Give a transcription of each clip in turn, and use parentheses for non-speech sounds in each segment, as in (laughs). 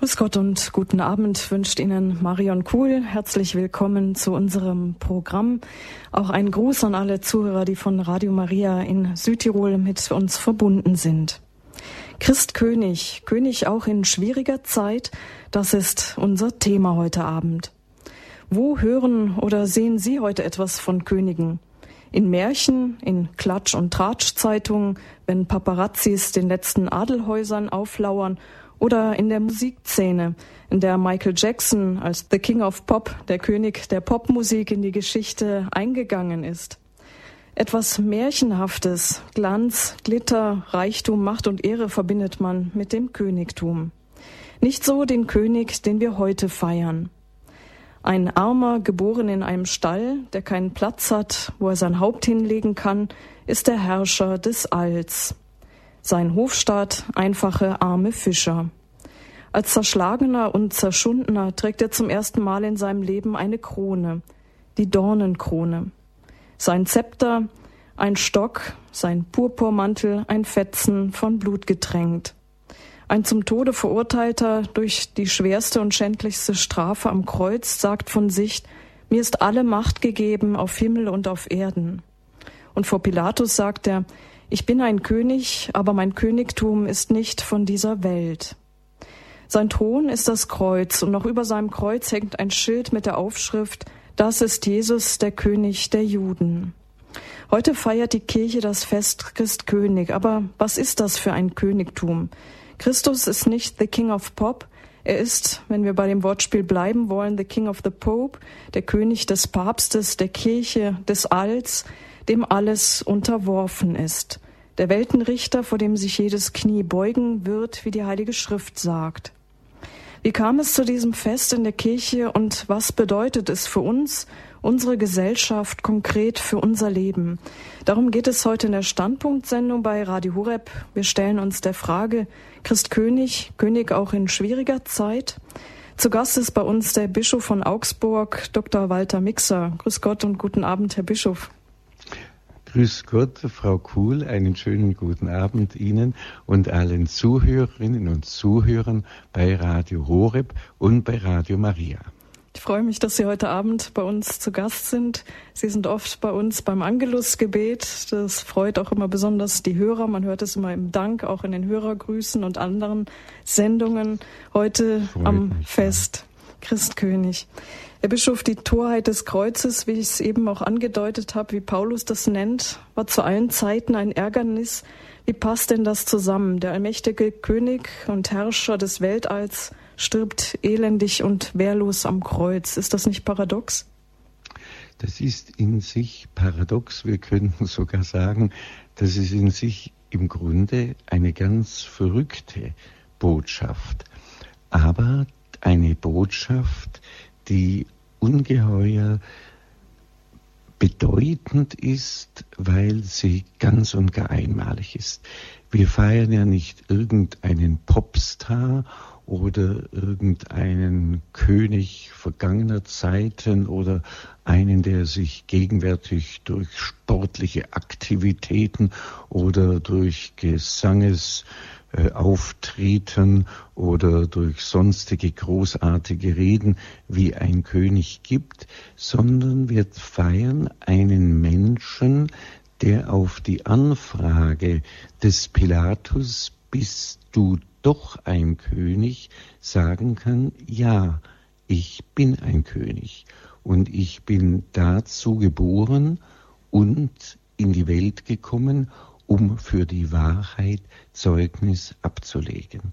Grüß Gott und guten Abend wünscht Ihnen Marion Kuhl. Herzlich willkommen zu unserem Programm. Auch ein Gruß an alle Zuhörer, die von Radio Maria in Südtirol mit uns verbunden sind. Christkönig, König auch in schwieriger Zeit, das ist unser Thema heute Abend. Wo hören oder sehen Sie heute etwas von Königen? In Märchen, in Klatsch- und Tratschzeitungen, wenn Paparazzis den letzten Adelhäusern auflauern oder in der Musikszene, in der Michael Jackson als The King of Pop, der König der Popmusik, in die Geschichte eingegangen ist. Etwas Märchenhaftes, Glanz, Glitter, Reichtum, Macht und Ehre verbindet man mit dem Königtum. Nicht so den König, den wir heute feiern. Ein Armer, geboren in einem Stall, der keinen Platz hat, wo er sein Haupt hinlegen kann, ist der Herrscher des Alls sein Hofstaat einfache arme Fischer. Als Zerschlagener und Zerschundener trägt er zum ersten Mal in seinem Leben eine Krone, die Dornenkrone. Sein Zepter, ein Stock, sein Purpurmantel, ein Fetzen von Blut getränkt. Ein zum Tode verurteilter durch die schwerste und schändlichste Strafe am Kreuz sagt von sich, mir ist alle Macht gegeben auf Himmel und auf Erden. Und vor Pilatus sagt er, ich bin ein König, aber mein Königtum ist nicht von dieser Welt. Sein Thron ist das Kreuz und noch über seinem Kreuz hängt ein Schild mit der Aufschrift, das ist Jesus, der König der Juden. Heute feiert die Kirche das Fest Christkönig, aber was ist das für ein Königtum? Christus ist nicht the King of Pop, er ist, wenn wir bei dem Wortspiel bleiben wollen, the King of the Pope, der König des Papstes, der Kirche, des Alls, dem alles unterworfen ist. Der Weltenrichter, vor dem sich jedes Knie beugen wird, wie die Heilige Schrift sagt. Wie kam es zu diesem Fest in der Kirche und was bedeutet es für uns, unsere Gesellschaft, konkret für unser Leben? Darum geht es heute in der Standpunktsendung bei Radio Horeb. Wir stellen uns der Frage, Christ König, König auch in schwieriger Zeit? Zu Gast ist bei uns der Bischof von Augsburg, Dr. Walter Mixer. Grüß Gott und guten Abend, Herr Bischof. Grüß Gott, Frau Kuhl, einen schönen guten Abend Ihnen und allen Zuhörerinnen und Zuhörern bei Radio Horeb und bei Radio Maria. Ich freue mich, dass Sie heute Abend bei uns zu Gast sind. Sie sind oft bei uns beim Angelusgebet. Das freut auch immer besonders die Hörer. Man hört es immer im Dank, auch in den Hörergrüßen und anderen Sendungen. Heute freut am Fest. Christkönig. Herr Bischof, die Torheit des Kreuzes, wie ich es eben auch angedeutet habe, wie Paulus das nennt, war zu allen Zeiten ein Ärgernis. Wie passt denn das zusammen? Der allmächtige König und Herrscher des Weltalls stirbt elendig und wehrlos am Kreuz. Ist das nicht paradox? Das ist in sich paradox. Wir könnten (laughs) sogar sagen, das ist in sich im Grunde eine ganz verrückte Botschaft. Aber eine Botschaft, die ungeheuer bedeutend ist, weil sie ganz und gar einmalig ist. Wir feiern ja nicht irgendeinen Popstar oder irgendeinen König vergangener Zeiten oder einen, der sich gegenwärtig durch sportliche Aktivitäten oder durch Gesanges äh, auftreten oder durch sonstige großartige Reden wie ein König gibt, sondern wir feiern einen Menschen, der auf die Anfrage des Pilatus, bist du doch ein König, sagen kann, ja, ich bin ein König und ich bin dazu geboren und in die Welt gekommen, um für die Wahrheit Zeugnis abzulegen.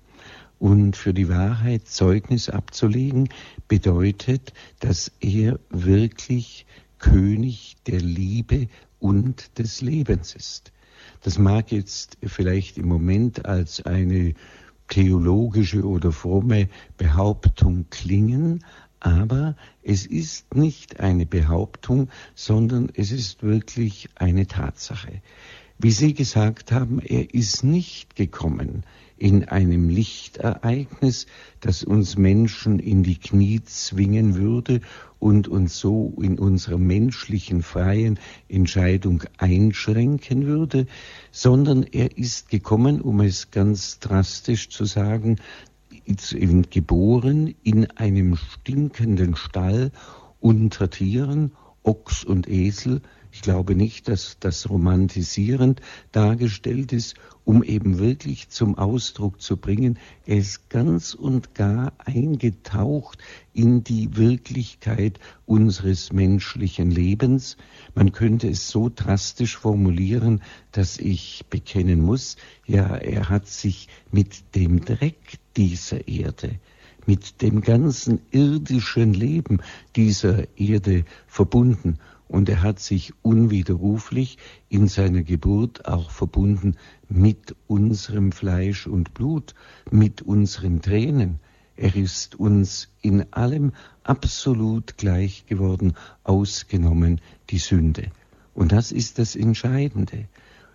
Und für die Wahrheit Zeugnis abzulegen bedeutet, dass er wirklich König der Liebe und des Lebens ist. Das mag jetzt vielleicht im Moment als eine theologische oder fromme Behauptung klingen, aber es ist nicht eine Behauptung, sondern es ist wirklich eine Tatsache. Wie Sie gesagt haben, er ist nicht gekommen in einem Lichtereignis, das uns Menschen in die Knie zwingen würde und uns so in unserer menschlichen freien Entscheidung einschränken würde, sondern er ist gekommen, um es ganz drastisch zu sagen, geboren in einem stinkenden Stall unter Tieren, Ochs und Esel. Ich glaube nicht, dass das romantisierend dargestellt ist um eben wirklich zum Ausdruck zu bringen, er ist ganz und gar eingetaucht in die Wirklichkeit unseres menschlichen Lebens. Man könnte es so drastisch formulieren, dass ich bekennen muss, ja, er hat sich mit dem Dreck dieser Erde, mit dem ganzen irdischen Leben dieser Erde verbunden und er hat sich unwiderruflich in seiner Geburt auch verbunden mit unserem Fleisch und Blut, mit unseren Tränen. Er ist uns in allem absolut gleich geworden, ausgenommen die Sünde. Und das ist das Entscheidende.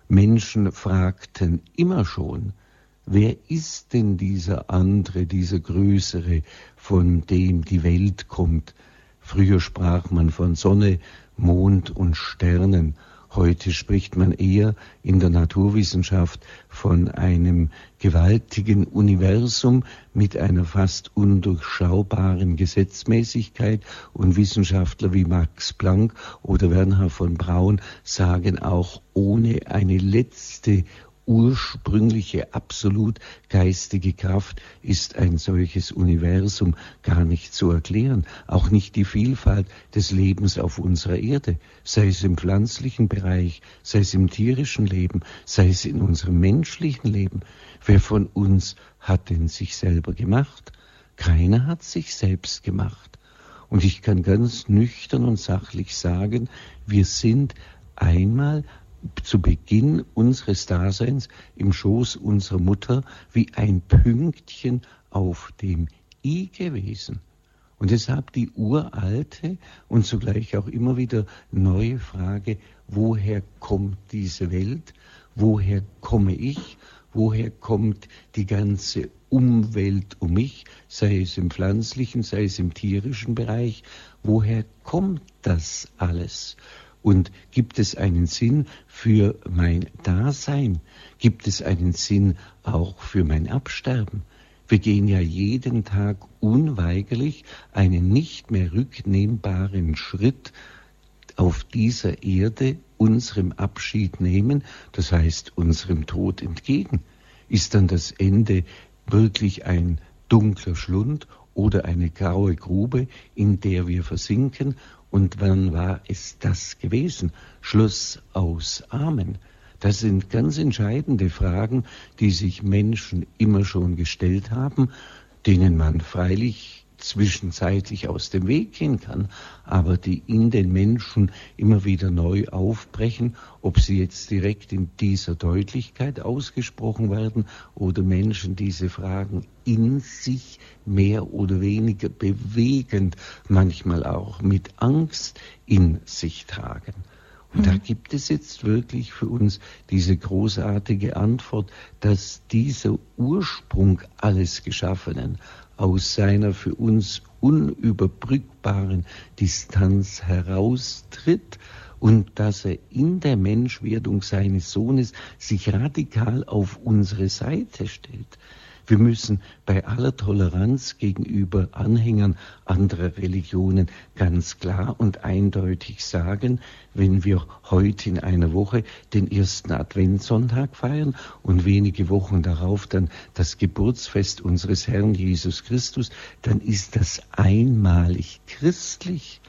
Menschen fragten immer schon, wer ist denn dieser andere, dieser größere, von dem die Welt kommt? Früher sprach man von Sonne, Mond und Sternen. Heute spricht man eher in der Naturwissenschaft von einem gewaltigen Universum mit einer fast undurchschaubaren Gesetzmäßigkeit und Wissenschaftler wie Max Planck oder Werner von Braun sagen auch ohne eine letzte ursprüngliche, absolut geistige Kraft ist ein solches Universum gar nicht zu erklären. Auch nicht die Vielfalt des Lebens auf unserer Erde, sei es im pflanzlichen Bereich, sei es im tierischen Leben, sei es in unserem menschlichen Leben. Wer von uns hat denn sich selber gemacht? Keiner hat sich selbst gemacht. Und ich kann ganz nüchtern und sachlich sagen, wir sind einmal zu Beginn unseres Daseins im Schoß unserer Mutter wie ein Pünktchen auf dem I gewesen. Und deshalb die uralte und zugleich auch immer wieder neue Frage, woher kommt diese Welt? Woher komme ich? Woher kommt die ganze Umwelt um mich, sei es im pflanzlichen, sei es im tierischen Bereich? Woher kommt das alles? Und gibt es einen Sinn für mein Dasein? Gibt es einen Sinn auch für mein Absterben? Wir gehen ja jeden Tag unweigerlich einen nicht mehr rücknehmbaren Schritt auf dieser Erde unserem Abschied nehmen, das heißt unserem Tod entgegen. Ist dann das Ende wirklich ein dunkler Schlund oder eine graue Grube, in der wir versinken und wann war es das gewesen? Schluss aus Amen. Das sind ganz entscheidende Fragen, die sich Menschen immer schon gestellt haben, denen man freilich zwischenzeitlich aus dem Weg gehen kann, aber die in den Menschen immer wieder neu aufbrechen, ob sie jetzt direkt in dieser Deutlichkeit ausgesprochen werden oder Menschen diese Fragen in sich mehr oder weniger bewegend, manchmal auch mit Angst in sich tragen. Und da mhm. gibt es jetzt wirklich für uns diese großartige Antwort, dass dieser Ursprung alles Geschaffenen aus seiner für uns unüberbrückbaren Distanz heraustritt und dass er in der Menschwerdung seines Sohnes sich radikal auf unsere Seite stellt. Wir müssen bei aller Toleranz gegenüber Anhängern anderer Religionen ganz klar und eindeutig sagen, wenn wir heute in einer Woche den ersten Adventssonntag feiern und wenige Wochen darauf dann das Geburtsfest unseres Herrn Jesus Christus, dann ist das einmalig christlich.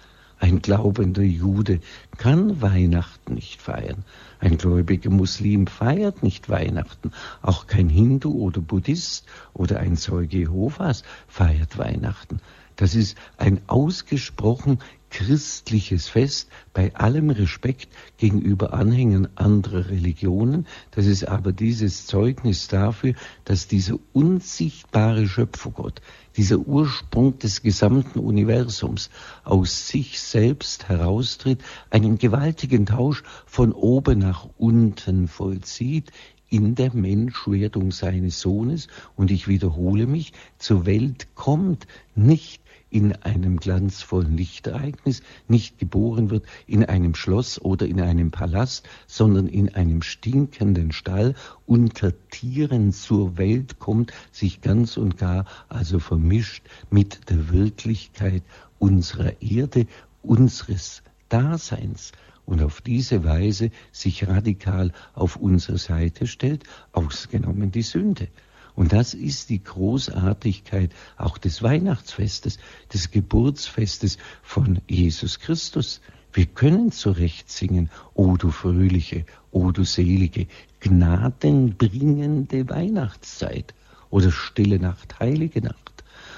Ein glaubender Jude kann Weihnachten nicht feiern. Ein gläubiger Muslim feiert nicht Weihnachten. Auch kein Hindu oder Buddhist oder ein Zeuge Jehovas feiert Weihnachten. Das ist ein ausgesprochen christliches Fest bei allem Respekt gegenüber Anhängern anderer Religionen. Das ist aber dieses Zeugnis dafür, dass dieser unsichtbare Schöpfergott, dieser Ursprung des gesamten Universums aus sich selbst heraustritt, einen gewaltigen Tausch von oben nach unten vollzieht, in der Menschwerdung seines Sohnes und ich wiederhole mich, zur Welt kommt nicht in einem glanzvollen Lichtereignis, nicht geboren wird in einem Schloss oder in einem Palast, sondern in einem stinkenden Stall unter Tieren zur Welt kommt, sich ganz und gar also vermischt mit der Wirklichkeit unserer Erde, unseres Daseins und auf diese Weise sich radikal auf unsere Seite stellt, ausgenommen die Sünde. Und das ist die Großartigkeit auch des Weihnachtsfestes, des Geburtsfestes von Jesus Christus. Wir können zurecht singen, O du fröhliche, O du selige, gnadenbringende Weihnachtszeit oder stille Nacht, heilige Nacht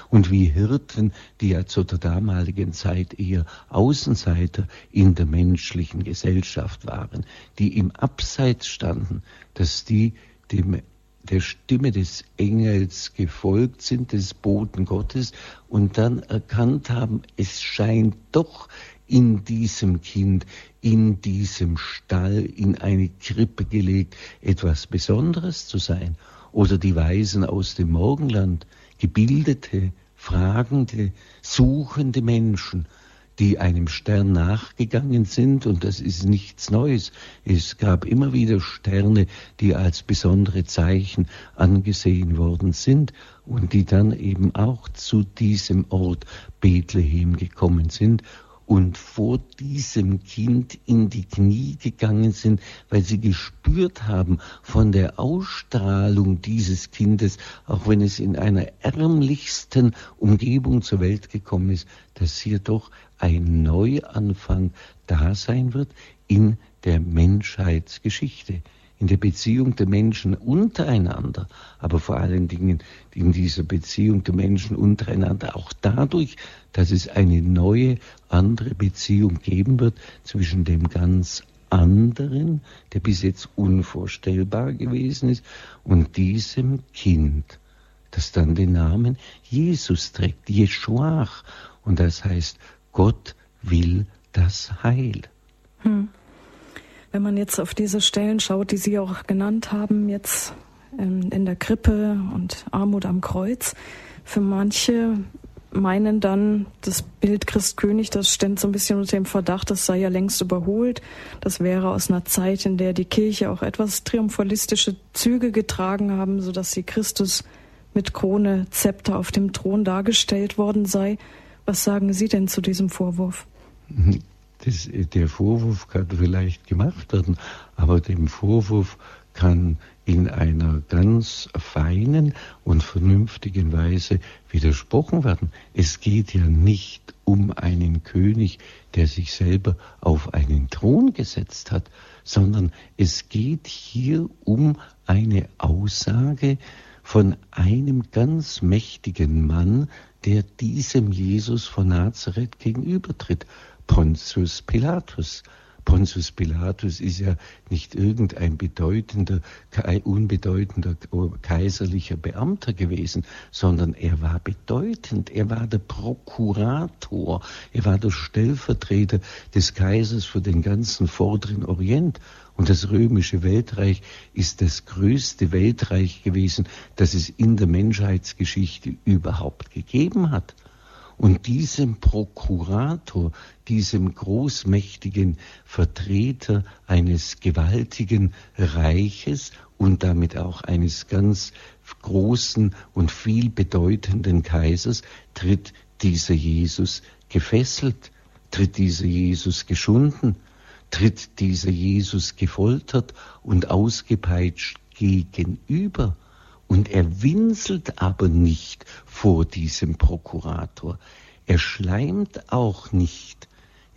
und wie Hirten, die ja zu der damaligen Zeit eher Außenseiter in der menschlichen Gesellschaft waren, die im Abseits standen, dass die dem der Stimme des Engels gefolgt sind, des Boten Gottes, und dann erkannt haben, es scheint doch in diesem Kind, in diesem Stall, in eine Krippe gelegt, etwas Besonderes zu sein. Oder die Weisen aus dem Morgenland, gebildete, fragende, suchende Menschen, die einem Stern nachgegangen sind, und das ist nichts Neues. Es gab immer wieder Sterne, die als besondere Zeichen angesehen worden sind und die dann eben auch zu diesem Ort Bethlehem gekommen sind und vor diesem Kind in die Knie gegangen sind, weil sie gespürt haben von der Ausstrahlung dieses Kindes, auch wenn es in einer ärmlichsten Umgebung zur Welt gekommen ist, dass hier doch ein Neuanfang da sein wird in der Menschheitsgeschichte in der Beziehung der Menschen untereinander, aber vor allen Dingen in dieser Beziehung der Menschen untereinander auch dadurch, dass es eine neue, andere Beziehung geben wird zwischen dem ganz anderen, der bis jetzt unvorstellbar gewesen ist, und diesem Kind, das dann den Namen Jesus trägt, Jeschuach, und das heißt, Gott will das Heil. Hm. Wenn man jetzt auf diese Stellen schaut, die Sie auch genannt haben, jetzt in, in der Krippe und Armut am Kreuz, für manche meinen dann, das Bild Christkönig, das stand so ein bisschen unter dem Verdacht, das sei ja längst überholt. Das wäre aus einer Zeit, in der die Kirche auch etwas triumphalistische Züge getragen haben, sodass sie Christus mit Krone, Zepter auf dem Thron dargestellt worden sei. Was sagen Sie denn zu diesem Vorwurf? (laughs) Das, der Vorwurf kann vielleicht gemacht werden, aber dem Vorwurf kann in einer ganz feinen und vernünftigen Weise widersprochen werden. Es geht ja nicht um einen König, der sich selber auf einen Thron gesetzt hat, sondern es geht hier um eine Aussage von einem ganz mächtigen Mann, der diesem Jesus von Nazareth gegenübertritt. Pontius Pilatus. Pontius Pilatus ist ja nicht irgendein bedeutender, unbedeutender kaiserlicher Beamter gewesen, sondern er war bedeutend. Er war der Prokurator. Er war der Stellvertreter des Kaisers für den ganzen vorderen Orient. Und das römische Weltreich ist das größte Weltreich gewesen, das es in der Menschheitsgeschichte überhaupt gegeben hat. Und diesem Prokurator, diesem großmächtigen Vertreter eines gewaltigen Reiches und damit auch eines ganz großen und viel bedeutenden Kaisers tritt dieser Jesus gefesselt, tritt dieser Jesus geschunden, tritt dieser Jesus gefoltert und ausgepeitscht gegenüber. Und er winselt aber nicht vor diesem Prokurator. Er schleimt auch nicht.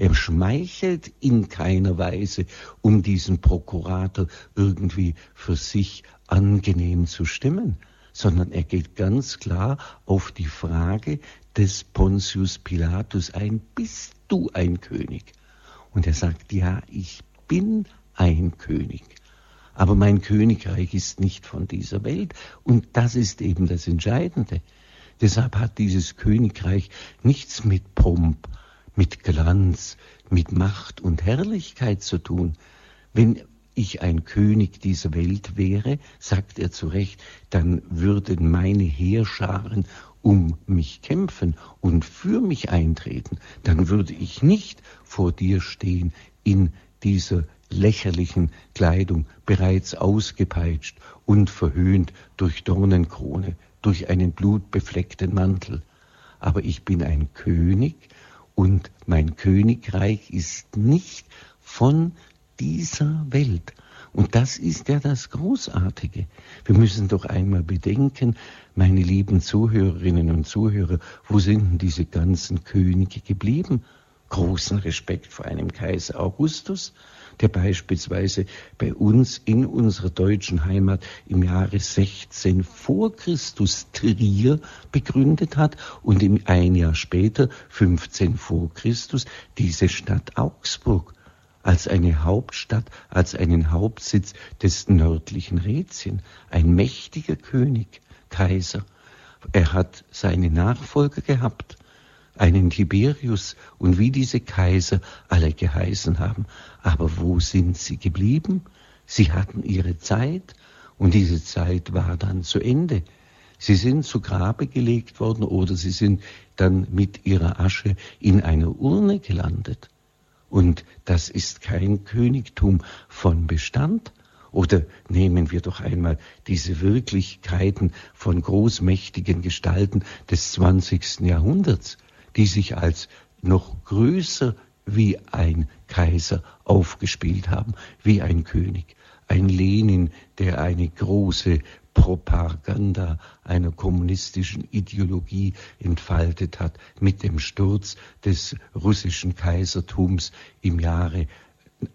Er schmeichelt in keiner Weise, um diesen Prokurator irgendwie für sich angenehm zu stimmen, sondern er geht ganz klar auf die Frage des Pontius Pilatus ein, bist du ein König? Und er sagt, ja, ich bin ein König aber mein Königreich ist nicht von dieser Welt. Und das ist eben das Entscheidende. Deshalb hat dieses Königreich nichts mit Pomp, mit Glanz, mit Macht und Herrlichkeit zu tun. Wenn ich ein König dieser Welt wäre, sagt er zu Recht, dann würden meine Heerscharen um mich kämpfen und für mich eintreten, dann würde ich nicht vor dir stehen in dieser lächerlichen Kleidung, bereits ausgepeitscht und verhöhnt durch Dornenkrone, durch einen blutbefleckten Mantel. Aber ich bin ein König und mein Königreich ist nicht von dieser Welt. Und das ist ja das Großartige. Wir müssen doch einmal bedenken, meine lieben Zuhörerinnen und Zuhörer, wo sind denn diese ganzen Könige geblieben? Großen Respekt vor einem Kaiser Augustus, der beispielsweise bei uns in unserer deutschen Heimat im Jahre 16 vor Christus Trier begründet hat und im ein Jahr später, 15 vor Christus, diese Stadt Augsburg als eine Hauptstadt, als einen Hauptsitz des nördlichen Rätien. Ein mächtiger König, Kaiser. Er hat seine Nachfolger gehabt, einen Tiberius und wie diese Kaiser alle geheißen haben. Aber wo sind sie geblieben? Sie hatten ihre Zeit und diese Zeit war dann zu Ende. Sie sind zu Grabe gelegt worden oder sie sind dann mit ihrer Asche in einer Urne gelandet. Und das ist kein Königtum von Bestand. Oder nehmen wir doch einmal diese Wirklichkeiten von großmächtigen Gestalten des 20. Jahrhunderts, die sich als noch größer wie ein Kaiser aufgespielt haben, wie ein König. Ein Lenin, der eine große Propaganda einer kommunistischen Ideologie entfaltet hat mit dem Sturz des russischen Kaisertums im Jahre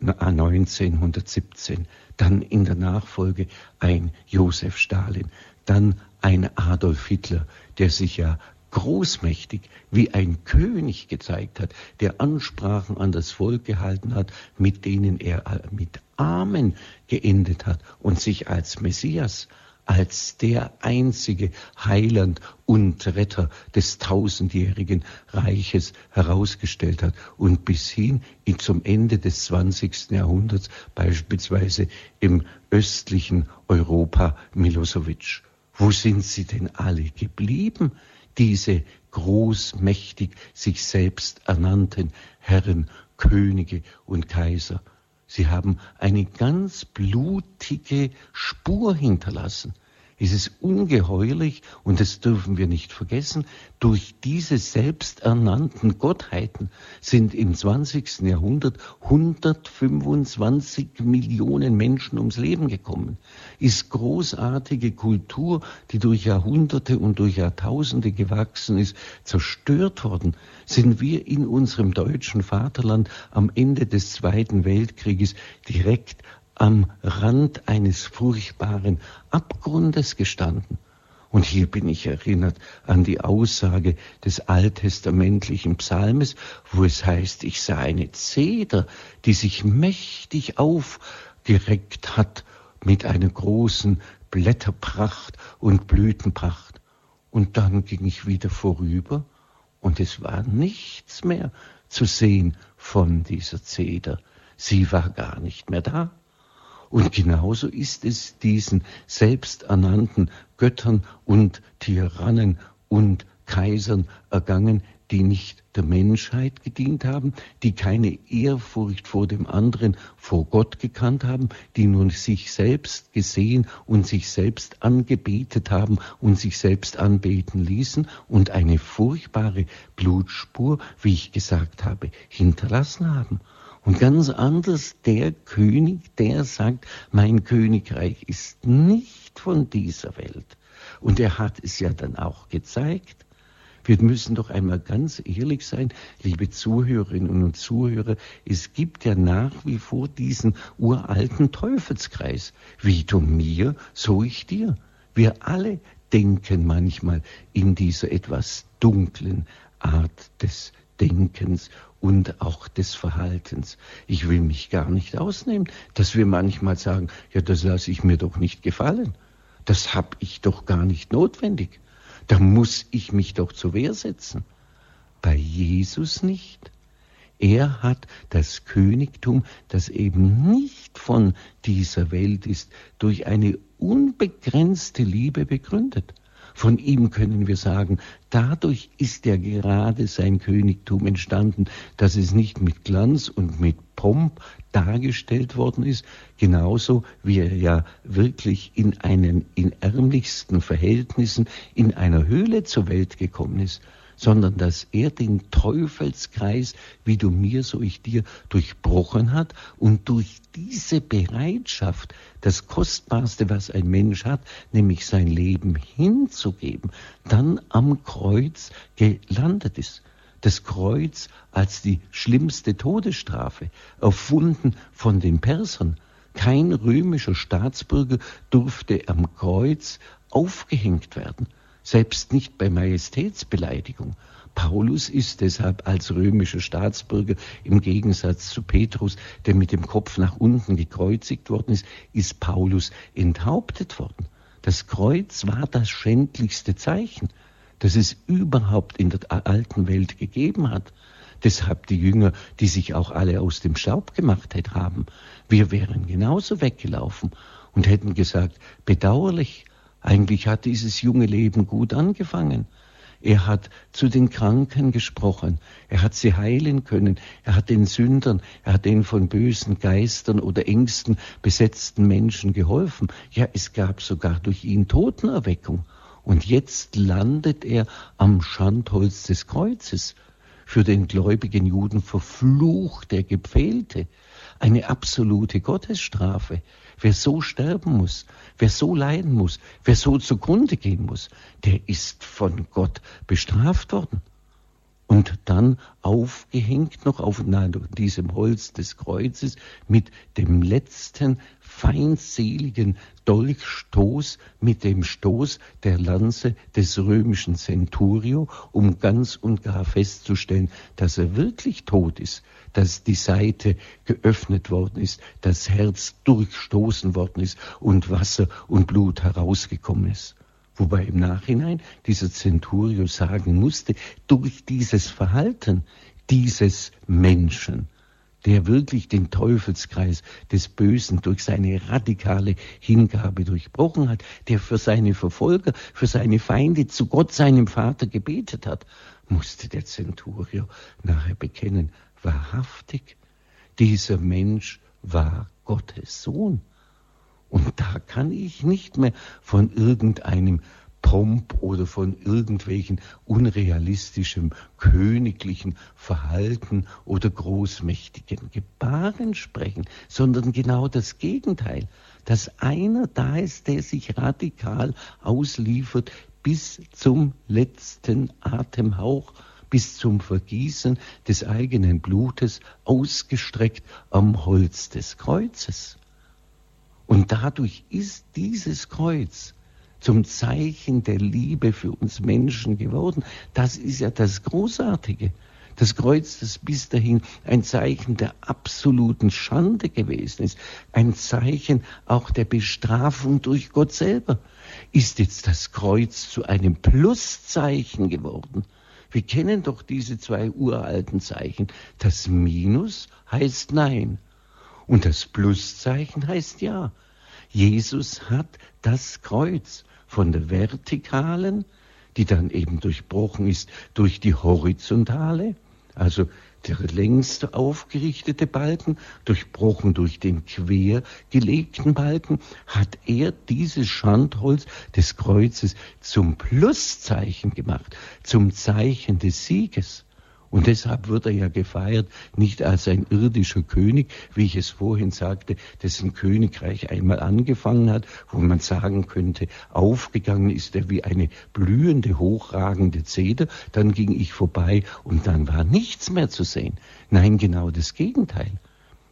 1917, dann in der Nachfolge ein Josef Stalin, dann ein Adolf Hitler, der sich ja großmächtig wie ein König gezeigt hat, der Ansprachen an das Volk gehalten hat, mit denen er mit Amen geendet hat und sich als Messias als der einzige Heiland und Retter des tausendjährigen Reiches herausgestellt hat und bis hin zum Ende des 20. Jahrhunderts beispielsweise im östlichen Europa Milosevic. Wo sind sie denn alle geblieben, diese großmächtig sich selbst ernannten Herren, Könige und Kaiser? Sie haben eine ganz blutige Spur hinterlassen. Es ist ungeheuerlich, und das dürfen wir nicht vergessen, durch diese selbsternannten Gottheiten sind im 20. Jahrhundert 125 Millionen Menschen ums Leben gekommen. Ist großartige Kultur, die durch Jahrhunderte und durch Jahrtausende gewachsen ist, zerstört worden. Sind wir in unserem deutschen Vaterland am Ende des Zweiten Weltkrieges direkt am Rand eines furchtbaren Abgrundes gestanden. Und hier bin ich erinnert an die Aussage des alttestamentlichen Psalmes, wo es heißt, ich sah eine Zeder, die sich mächtig aufgereckt hat mit einer großen Blätterpracht und Blütenpracht. Und dann ging ich wieder vorüber und es war nichts mehr zu sehen von dieser Zeder. Sie war gar nicht mehr da. Und genauso ist es diesen selbsternannten Göttern und Tyrannen und Kaisern ergangen, die nicht der Menschheit gedient haben, die keine Ehrfurcht vor dem anderen, vor Gott gekannt haben, die nun sich selbst gesehen und sich selbst angebetet haben und sich selbst anbeten ließen und eine furchtbare Blutspur, wie ich gesagt habe, hinterlassen haben. Und ganz anders der König, der sagt, mein Königreich ist nicht von dieser Welt. Und er hat es ja dann auch gezeigt. Wir müssen doch einmal ganz ehrlich sein, liebe Zuhörerinnen und Zuhörer, es gibt ja nach wie vor diesen uralten Teufelskreis. Wie du mir, so ich dir. Wir alle denken manchmal in dieser etwas dunklen Art des Denkens und auch des Verhaltens. Ich will mich gar nicht ausnehmen, dass wir manchmal sagen, ja, das lasse ich mir doch nicht gefallen. Das habe ich doch gar nicht notwendig. Da muss ich mich doch zur Wehr setzen. Bei Jesus nicht. Er hat das Königtum, das eben nicht von dieser Welt ist, durch eine unbegrenzte Liebe begründet. Von ihm können wir sagen, dadurch ist ja gerade sein Königtum entstanden, dass es nicht mit Glanz und mit Pomp dargestellt worden ist, genauso wie er ja wirklich in einen in ärmlichsten Verhältnissen in einer Höhle zur Welt gekommen ist, sondern dass er den Teufelskreis, wie du mir, so ich dir, durchbrochen hat und durch diese Bereitschaft, das Kostbarste, was ein Mensch hat, nämlich sein Leben hinzugeben, dann am Kreuz gelandet ist das Kreuz als die schlimmste Todesstrafe, erfunden von den Persern. Kein römischer Staatsbürger durfte am Kreuz aufgehängt werden, selbst nicht bei Majestätsbeleidigung. Paulus ist deshalb als römischer Staatsbürger im Gegensatz zu Petrus, der mit dem Kopf nach unten gekreuzigt worden ist, ist Paulus enthauptet worden. Das Kreuz war das schändlichste Zeichen das es überhaupt in der alten Welt gegeben hat. Deshalb die Jünger, die sich auch alle aus dem Staub gemacht haben. Wir wären genauso weggelaufen und hätten gesagt, bedauerlich, eigentlich hat dieses junge Leben gut angefangen. Er hat zu den Kranken gesprochen, er hat sie heilen können, er hat den Sündern, er hat den von bösen Geistern oder Ängsten besetzten Menschen geholfen. Ja, es gab sogar durch ihn Totenerweckung. Und jetzt landet er am Schandholz des Kreuzes, für den gläubigen Juden verflucht der Gepfählte, eine absolute Gottesstrafe. Wer so sterben muss, wer so leiden muss, wer so zugrunde gehen muss, der ist von Gott bestraft worden. Und dann aufgehängt noch auf diesem Holz des Kreuzes mit dem letzten feindseligen Dolchstoß, mit dem Stoß der Lanze des römischen Centurio, um ganz und gar festzustellen, dass er wirklich tot ist, dass die Seite geöffnet worden ist, das Herz durchstoßen worden ist und Wasser und Blut herausgekommen ist. Wobei im Nachhinein dieser Centurio sagen musste, durch dieses Verhalten dieses Menschen, der wirklich den Teufelskreis des Bösen durch seine radikale Hingabe durchbrochen hat, der für seine Verfolger, für seine Feinde zu Gott, seinem Vater gebetet hat, musste der Centurio nachher bekennen, wahrhaftig, dieser Mensch war Gottes Sohn. Und da kann ich nicht mehr von irgendeinem Pomp oder von irgendwelchen unrealistischem königlichen Verhalten oder großmächtigen Gebaren sprechen, sondern genau das Gegenteil, dass einer da ist, der sich radikal ausliefert bis zum letzten Atemhauch, bis zum Vergießen des eigenen Blutes, ausgestreckt am Holz des Kreuzes. Und dadurch ist dieses Kreuz zum Zeichen der Liebe für uns Menschen geworden. Das ist ja das Großartige. Das Kreuz, das bis dahin ein Zeichen der absoluten Schande gewesen ist, ein Zeichen auch der Bestrafung durch Gott selber, ist jetzt das Kreuz zu einem Pluszeichen geworden. Wir kennen doch diese zwei uralten Zeichen. Das Minus heißt Nein und das Pluszeichen heißt ja. Jesus hat das Kreuz von der vertikalen, die dann eben durchbrochen ist durch die horizontale, also der längst aufgerichtete Balken, durchbrochen durch den quer gelegten Balken, hat er dieses Schandholz des Kreuzes zum Pluszeichen gemacht, zum Zeichen des Sieges. Und deshalb wird er ja gefeiert, nicht als ein irdischer König, wie ich es vorhin sagte, dessen Königreich einmal angefangen hat, wo man sagen könnte, aufgegangen ist er wie eine blühende, hochragende Zeder, dann ging ich vorbei und dann war nichts mehr zu sehen. Nein, genau das Gegenteil.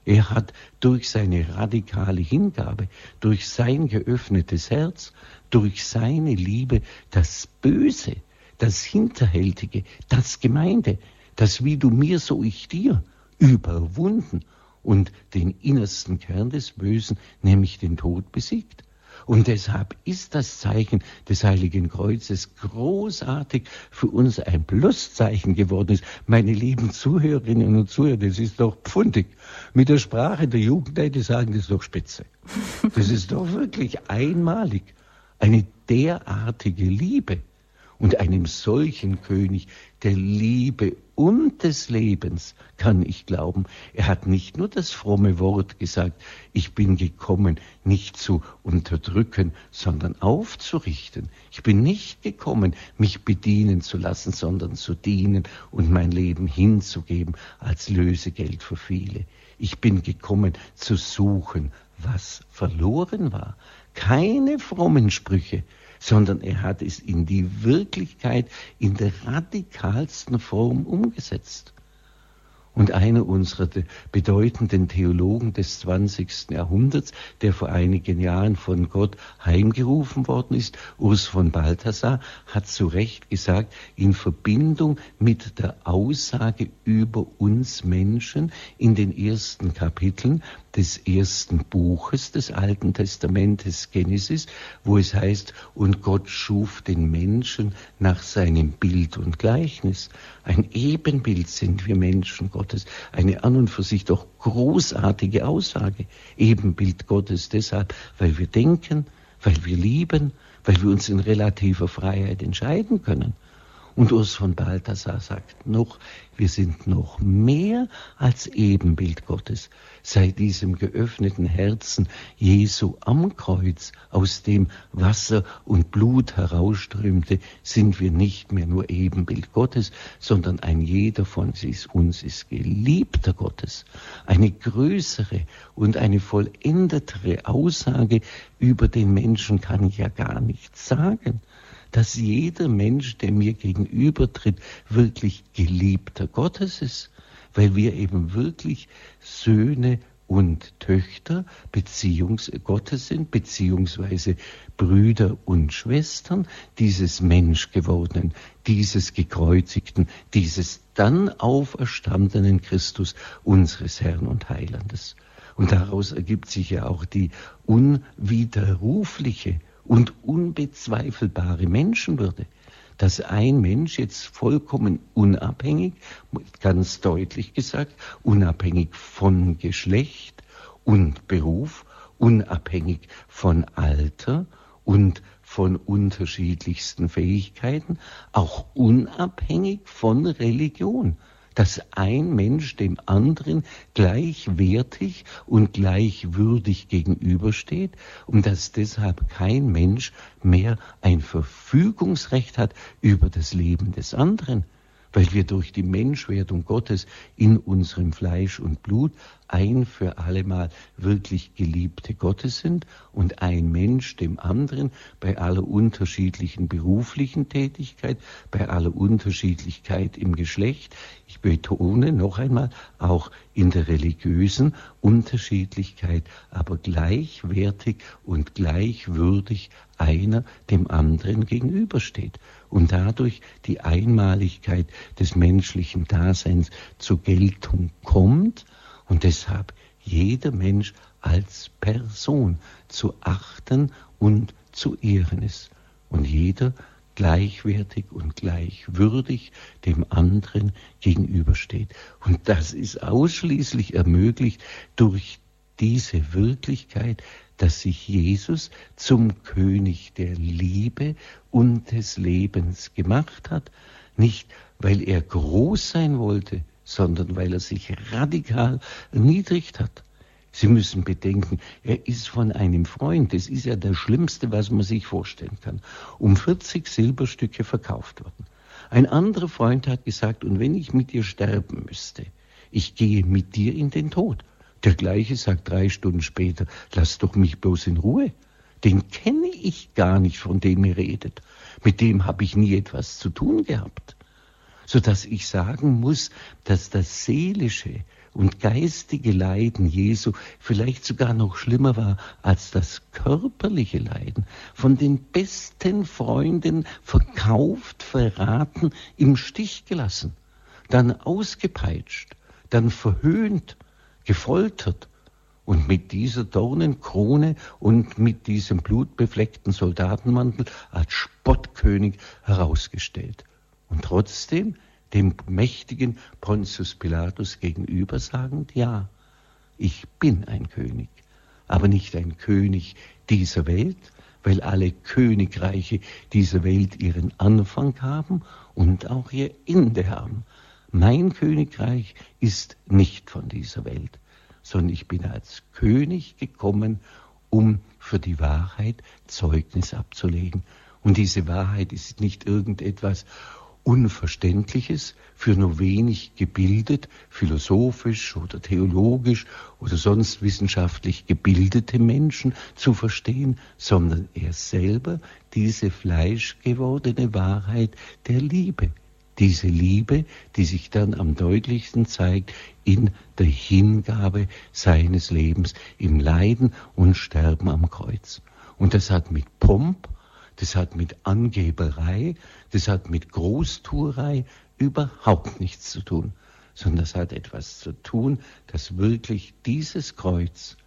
Er hat durch seine radikale Hingabe, durch sein geöffnetes Herz, durch seine Liebe das Böse, das Hinterhältige, das Gemeinde, das wie du mir, so ich dir überwunden und den innersten Kern des Bösen, nämlich den Tod, besiegt. Und deshalb ist das Zeichen des Heiligen Kreuzes großartig für uns ein Pluszeichen geworden ist. Meine lieben Zuhörerinnen und Zuhörer, das ist doch pfundig. Mit der Sprache der Jugendleute sagen, das ist doch spitze. Das ist doch wirklich einmalig eine derartige Liebe und einem solchen König der Liebe und des Lebens kann ich glauben. Er hat nicht nur das fromme Wort gesagt, ich bin gekommen, nicht zu unterdrücken, sondern aufzurichten. Ich bin nicht gekommen, mich bedienen zu lassen, sondern zu dienen und mein Leben hinzugeben als Lösegeld für viele. Ich bin gekommen zu suchen, was verloren war. Keine frommen Sprüche, sondern er hat es in die Wirklichkeit in der radikalsten Form umgesetzt. Und einer unserer bedeutenden Theologen des 20. Jahrhunderts, der vor einigen Jahren von Gott heimgerufen worden ist, Urs von Balthasar, hat zu Recht gesagt, in Verbindung mit der Aussage über uns Menschen in den ersten Kapiteln, des ersten Buches des Alten Testamentes Genesis, wo es heißt, und Gott schuf den Menschen nach seinem Bild und Gleichnis. Ein Ebenbild sind wir Menschen Gottes. Eine an und für sich doch großartige Aussage. Ebenbild Gottes deshalb, weil wir denken, weil wir lieben, weil wir uns in relativer Freiheit entscheiden können. Und Urs von Balthasar sagt noch, wir sind noch mehr als Ebenbild Gottes. Seit diesem geöffneten Herzen Jesu am Kreuz, aus dem Wasser und Blut herausströmte, sind wir nicht mehr nur Ebenbild Gottes, sondern ein jeder von uns ist Geliebter Gottes. Eine größere und eine vollendetere Aussage über den Menschen kann ich ja gar nicht sagen dass jeder Mensch, der mir gegenübertritt, wirklich Geliebter Gottes ist, weil wir eben wirklich Söhne und Töchter Beziehungs Gottes sind, beziehungsweise Brüder und Schwestern dieses Menschgewordenen, dieses gekreuzigten, dieses dann auferstandenen Christus, unseres Herrn und Heilandes. Und daraus ergibt sich ja auch die unwiderrufliche und unbezweifelbare Menschenwürde, dass ein Mensch jetzt vollkommen unabhängig, ganz deutlich gesagt, unabhängig von Geschlecht und Beruf, unabhängig von Alter und von unterschiedlichsten Fähigkeiten, auch unabhängig von Religion, dass ein Mensch dem anderen gleichwertig und gleichwürdig gegenübersteht und dass deshalb kein Mensch mehr ein Verfügungsrecht hat über das Leben des anderen, weil wir durch die Menschwerdung Gottes in unserem Fleisch und Blut ein für allemal wirklich Geliebte Gottes sind und ein Mensch dem anderen bei aller unterschiedlichen beruflichen Tätigkeit, bei aller Unterschiedlichkeit im Geschlecht, ich betone noch einmal, auch in der religiösen Unterschiedlichkeit, aber gleichwertig und gleichwürdig einer dem anderen gegenübersteht. Und dadurch die Einmaligkeit des menschlichen Daseins zur Geltung kommt, und deshalb jeder Mensch als Person zu achten und zu ehren ist und jeder gleichwertig und gleichwürdig dem anderen gegenübersteht. Und das ist ausschließlich ermöglicht durch diese Wirklichkeit, dass sich Jesus zum König der Liebe und des Lebens gemacht hat, nicht weil er groß sein wollte, sondern weil er sich radikal erniedrigt hat. Sie müssen bedenken, er ist von einem Freund, das ist ja das Schlimmste, was man sich vorstellen kann, um 40 Silberstücke verkauft worden. Ein anderer Freund hat gesagt, und wenn ich mit dir sterben müsste, ich gehe mit dir in den Tod. Der gleiche sagt drei Stunden später, lass doch mich bloß in Ruhe. Den kenne ich gar nicht, von dem ihr redet. Mit dem habe ich nie etwas zu tun gehabt so dass ich sagen muss, dass das seelische und geistige Leiden Jesu vielleicht sogar noch schlimmer war als das körperliche Leiden, von den besten Freunden verkauft, verraten, im Stich gelassen, dann ausgepeitscht, dann verhöhnt, gefoltert. Und mit dieser Dornenkrone und mit diesem blutbefleckten Soldatenmantel als Spottkönig herausgestellt und trotzdem dem mächtigen Pontius Pilatus gegenüber sagend, ja, ich bin ein König, aber nicht ein König dieser Welt, weil alle Königreiche dieser Welt ihren Anfang haben und auch ihr Ende haben. Mein Königreich ist nicht von dieser Welt, sondern ich bin als König gekommen, um für die Wahrheit Zeugnis abzulegen. Und diese Wahrheit ist nicht irgendetwas Unverständliches, für nur wenig gebildet, philosophisch oder theologisch oder sonst wissenschaftlich gebildete Menschen zu verstehen, sondern er selber diese fleischgewordene Wahrheit der Liebe. Diese Liebe, die sich dann am deutlichsten zeigt in der Hingabe seines Lebens, im Leiden und Sterben am Kreuz. Und das hat mit Pomp das hat mit Angeberei, das hat mit Großtuerei überhaupt nichts zu tun, sondern das hat etwas zu tun, dass wirklich dieses Kreuz,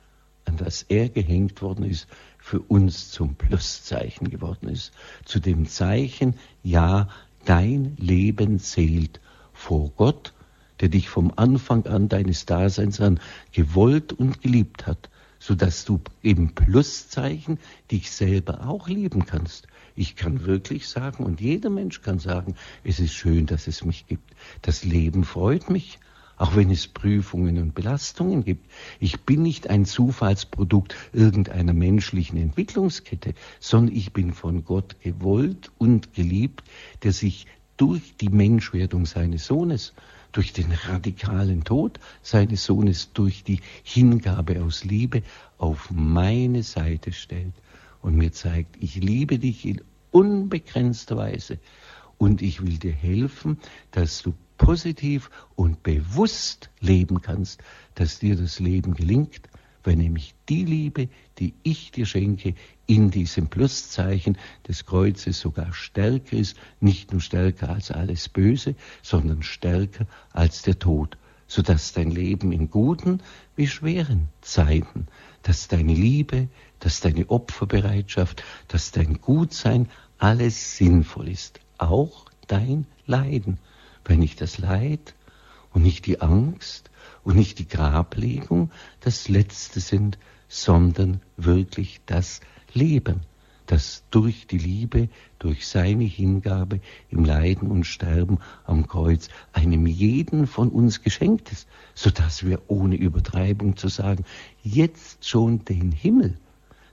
an das er gehängt worden ist, für uns zum Pluszeichen geworden ist, zu dem Zeichen, ja, dein Leben zählt vor Gott, der dich vom Anfang an deines Daseins an gewollt und geliebt hat sodass du im Pluszeichen dich selber auch lieben kannst. Ich kann wirklich sagen, und jeder Mensch kann sagen, es ist schön, dass es mich gibt. Das Leben freut mich, auch wenn es Prüfungen und Belastungen gibt. Ich bin nicht ein Zufallsprodukt irgendeiner menschlichen Entwicklungskette, sondern ich bin von Gott gewollt und geliebt, der sich durch die Menschwerdung seines Sohnes durch den radikalen Tod seines Sohnes, durch die Hingabe aus Liebe auf meine Seite stellt und mir zeigt, ich liebe dich in unbegrenzter Weise und ich will dir helfen, dass du positiv und bewusst leben kannst, dass dir das Leben gelingt, weil nämlich die Liebe, die ich dir schenke, in diesem Pluszeichen des Kreuzes sogar stärker ist, nicht nur stärker als alles Böse, sondern stärker als der Tod, sodass dein Leben in guten wie schweren Zeiten, dass deine Liebe, dass deine Opferbereitschaft, dass dein Gutsein alles sinnvoll ist, auch dein Leiden, weil nicht das Leid und nicht die Angst und nicht die Grablegung das Letzte sind, sondern wirklich das Leben, das durch die Liebe, durch seine Hingabe im Leiden und Sterben am Kreuz einem jeden von uns geschenkt ist, so dass wir ohne Übertreibung zu sagen, jetzt schon den Himmel,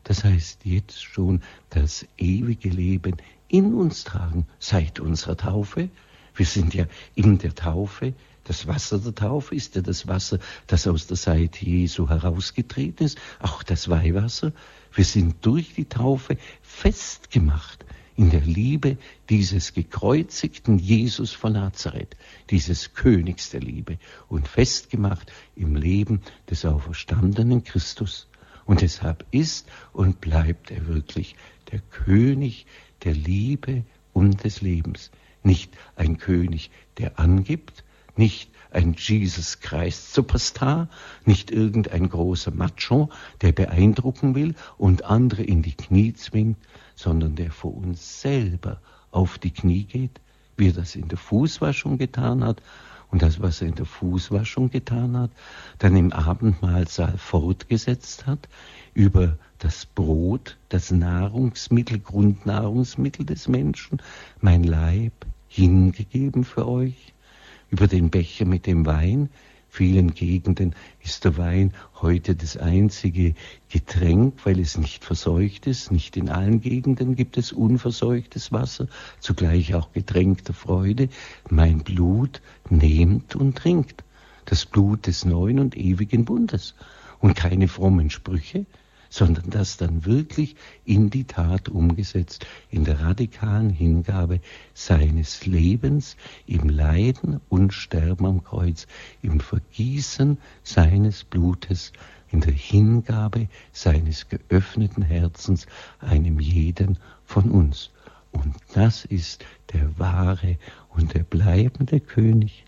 das heißt jetzt schon das ewige Leben in uns tragen seit unserer Taufe. Wir sind ja in der Taufe das Wasser der Taufe ist ja das Wasser, das aus der Seite Jesu herausgetreten ist, auch das Weihwasser. Wir sind durch die Taufe festgemacht in der Liebe dieses gekreuzigten Jesus von Nazareth, dieses Königs der Liebe und festgemacht im Leben des auferstandenen Christus. Und deshalb ist und bleibt er wirklich der König der Liebe und des Lebens. Nicht ein König, der angibt, nicht ein Jesus Christ Superstar, nicht irgendein großer Macho, der beeindrucken will und andere in die Knie zwingt, sondern der vor uns selber auf die Knie geht, wie er das in der Fußwaschung getan hat. Und das, was er in der Fußwaschung getan hat, dann im Abendmahlsaal fortgesetzt hat, über das Brot, das Nahrungsmittel, Grundnahrungsmittel des Menschen, mein Leib hingegeben für euch, über den Becher mit dem Wein. Vielen Gegenden ist der Wein heute das einzige Getränk, weil es nicht verseucht ist. Nicht in allen Gegenden gibt es unverseuchtes Wasser, zugleich auch Getränk der Freude. Mein Blut nehmt und trinkt. Das Blut des neuen und ewigen Bundes. Und keine frommen Sprüche, sondern das dann wirklich in die Tat umgesetzt, in der radikalen Hingabe seines Lebens, im Leiden und Sterben am Kreuz, im Vergießen seines Blutes, in der Hingabe seines geöffneten Herzens einem jeden von uns. Und das ist der wahre und der bleibende König,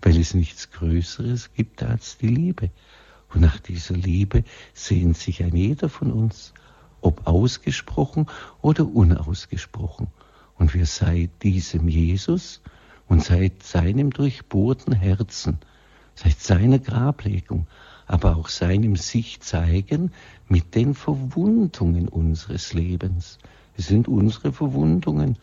weil es nichts Größeres gibt als die Liebe. Und nach dieser Liebe sehnt sich ein jeder von uns, ob ausgesprochen oder unausgesprochen. Und wir seit diesem Jesus und seit seinem durchbohrten Herzen, seit seiner Grablegung, aber auch seinem sich zeigen mit den Verwundungen unseres Lebens. Es sind unsere Verwundungen.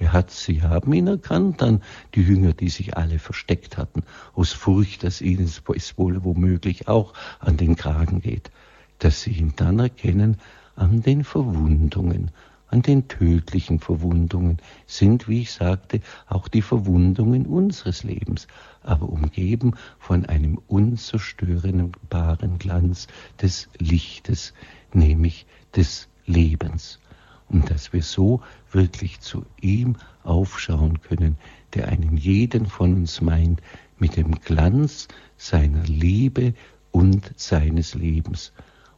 Er hat, sie haben ihn erkannt, dann die Jünger, die sich alle versteckt hatten, aus Furcht, dass ihnen es wohl womöglich auch an den Kragen geht, dass sie ihn dann erkennen an den Verwundungen, an den tödlichen Verwundungen sind, wie ich sagte, auch die Verwundungen unseres Lebens, aber umgeben von einem unzerstörbaren Glanz des Lichtes, nämlich des Lebens und dass wir so wirklich zu ihm aufschauen können, der einen jeden von uns meint mit dem Glanz seiner Liebe und seines Lebens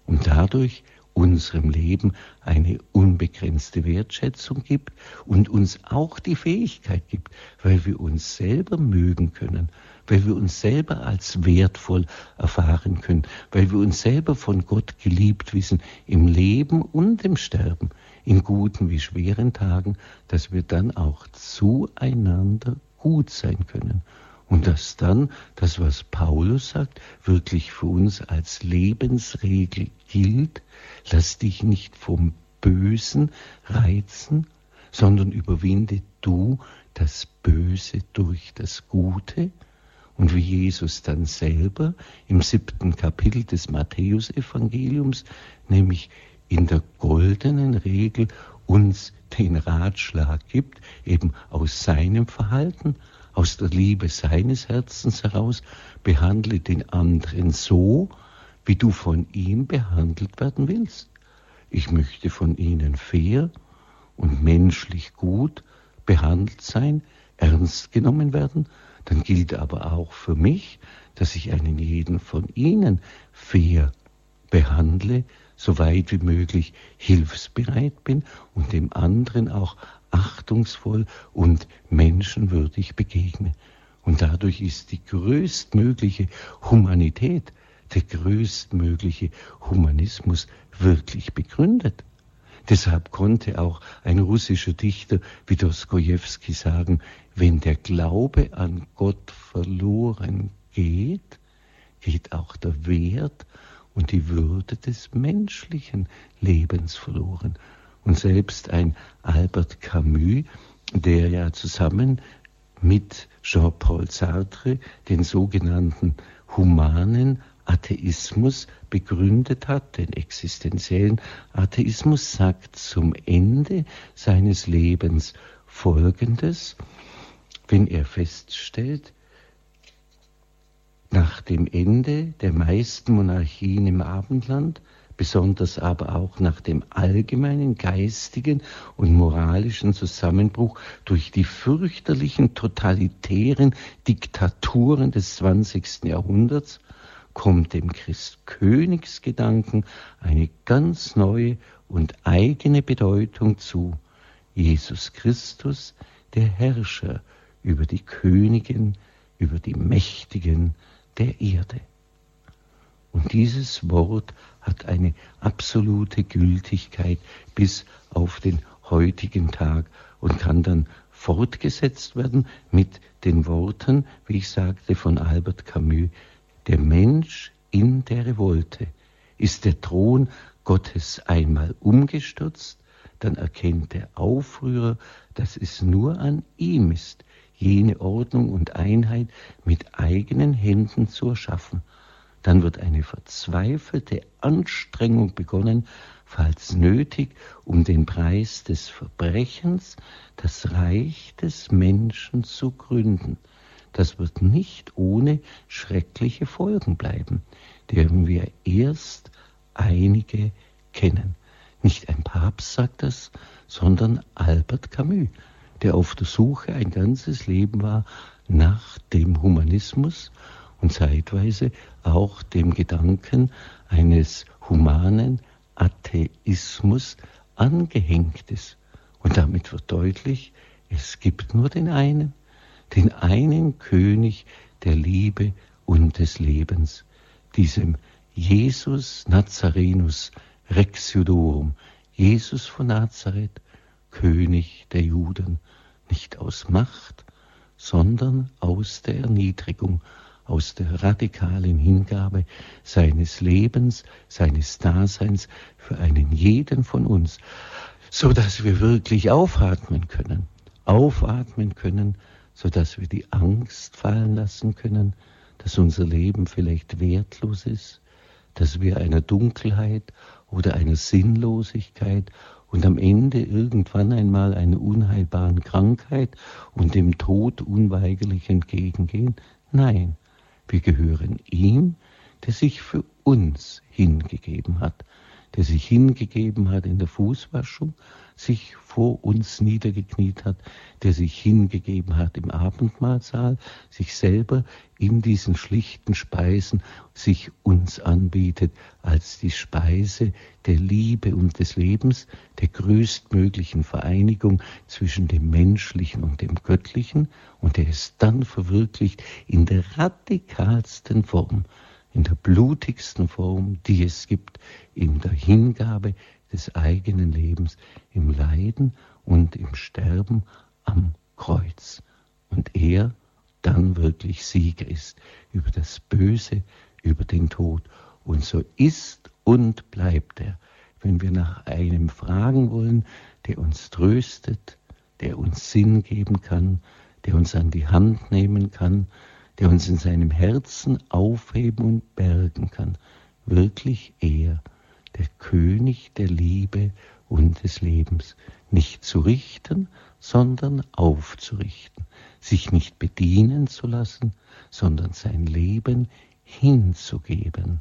und dadurch unserem Leben eine unbegrenzte Wertschätzung gibt und uns auch die Fähigkeit gibt, weil wir uns selber mögen können, weil wir uns selber als wertvoll erfahren können, weil wir uns selber von Gott geliebt wissen, im Leben und im Sterben, in guten wie schweren Tagen, dass wir dann auch zueinander gut sein können. Und dass dann das, was Paulus sagt, wirklich für uns als Lebensregel gilt, lass dich nicht vom Bösen reizen, sondern überwinde du das Böse durch das Gute. Und wie Jesus dann selber im siebten Kapitel des Matthäusevangeliums, nämlich in der goldenen Regel uns den Ratschlag gibt, eben aus seinem Verhalten, aus der Liebe seines Herzens heraus, behandle den anderen so, wie du von ihm behandelt werden willst. Ich möchte von ihnen fair und menschlich gut behandelt sein, ernst genommen werden, dann gilt aber auch für mich, dass ich einen jeden von ihnen fair behandle, so weit wie möglich hilfsbereit bin und dem anderen auch achtungsvoll und menschenwürdig begegne. Und dadurch ist die größtmögliche Humanität, der größtmögliche Humanismus wirklich begründet. Deshalb konnte auch ein russischer Dichter wie Dostoevsky sagen, wenn der Glaube an Gott verloren geht, geht auch der Wert und die Würde des menschlichen Lebens verloren. Und selbst ein Albert Camus, der ja zusammen mit Jean-Paul Sartre den sogenannten humanen Atheismus begründet hat, den existenziellen Atheismus, sagt zum Ende seines Lebens Folgendes, wenn er feststellt, nach dem Ende der meisten Monarchien im Abendland, besonders aber auch nach dem allgemeinen geistigen und moralischen Zusammenbruch durch die fürchterlichen totalitären Diktaturen des 20. Jahrhunderts, kommt dem Christkönigsgedanken eine ganz neue und eigene Bedeutung zu. Jesus Christus, der Herrscher über die Königen, über die Mächtigen, der Erde. Und dieses Wort hat eine absolute Gültigkeit bis auf den heutigen Tag und kann dann fortgesetzt werden mit den Worten, wie ich sagte, von Albert Camus, der Mensch in der Revolte. Ist der Thron Gottes einmal umgestürzt, dann erkennt der Aufrührer, dass es nur an ihm ist, jene Ordnung und Einheit mit eigenen Händen zu erschaffen. Dann wird eine verzweifelte Anstrengung begonnen, falls nötig, um den Preis des Verbrechens das Reich des Menschen zu gründen. Das wird nicht ohne schreckliche Folgen bleiben, deren wir erst einige kennen. Nicht ein Papst sagt das, sondern Albert Camus der auf der Suche ein ganzes Leben war nach dem Humanismus und zeitweise auch dem Gedanken eines humanen Atheismus angehängt ist. Und damit wird deutlich, es gibt nur den einen, den einen König der Liebe und des Lebens, diesem Jesus Nazarenus Rex Judorum, Jesus von Nazareth, König der Juden, nicht aus Macht, sondern aus der Erniedrigung, aus der radikalen Hingabe seines Lebens, seines Daseins für einen jeden von uns, so dass wir wirklich aufatmen können, aufatmen können, so dass wir die Angst fallen lassen können, dass unser Leben vielleicht wertlos ist, dass wir einer Dunkelheit oder einer Sinnlosigkeit und am Ende irgendwann einmal einer unheilbaren Krankheit und dem Tod unweigerlich entgegengehen? Nein, wir gehören ihm, der sich für uns hingegeben hat, der sich hingegeben hat in der Fußwaschung, sich vor uns niedergekniet hat, der sich hingegeben hat im Abendmahlsaal, sich selber in diesen schlichten Speisen sich uns anbietet als die Speise der Liebe und des Lebens, der größtmöglichen Vereinigung zwischen dem Menschlichen und dem Göttlichen. Und der ist dann verwirklicht in der radikalsten Form, in der blutigsten Form, die es gibt, in der Hingabe des eigenen Lebens, im Leiden und im Sterben am Kreuz. Und er dann wirklich Sieger ist über das Böse, über den Tod. Und so ist und bleibt er. Wenn wir nach einem fragen wollen, der uns tröstet, der uns Sinn geben kann, der uns an die Hand nehmen kann, der uns in seinem Herzen aufheben und bergen kann, wirklich er, der König der Liebe und des Lebens, nicht zu richten, sondern aufzurichten, sich nicht bedienen zu lassen, sondern sein Leben hinzugeben,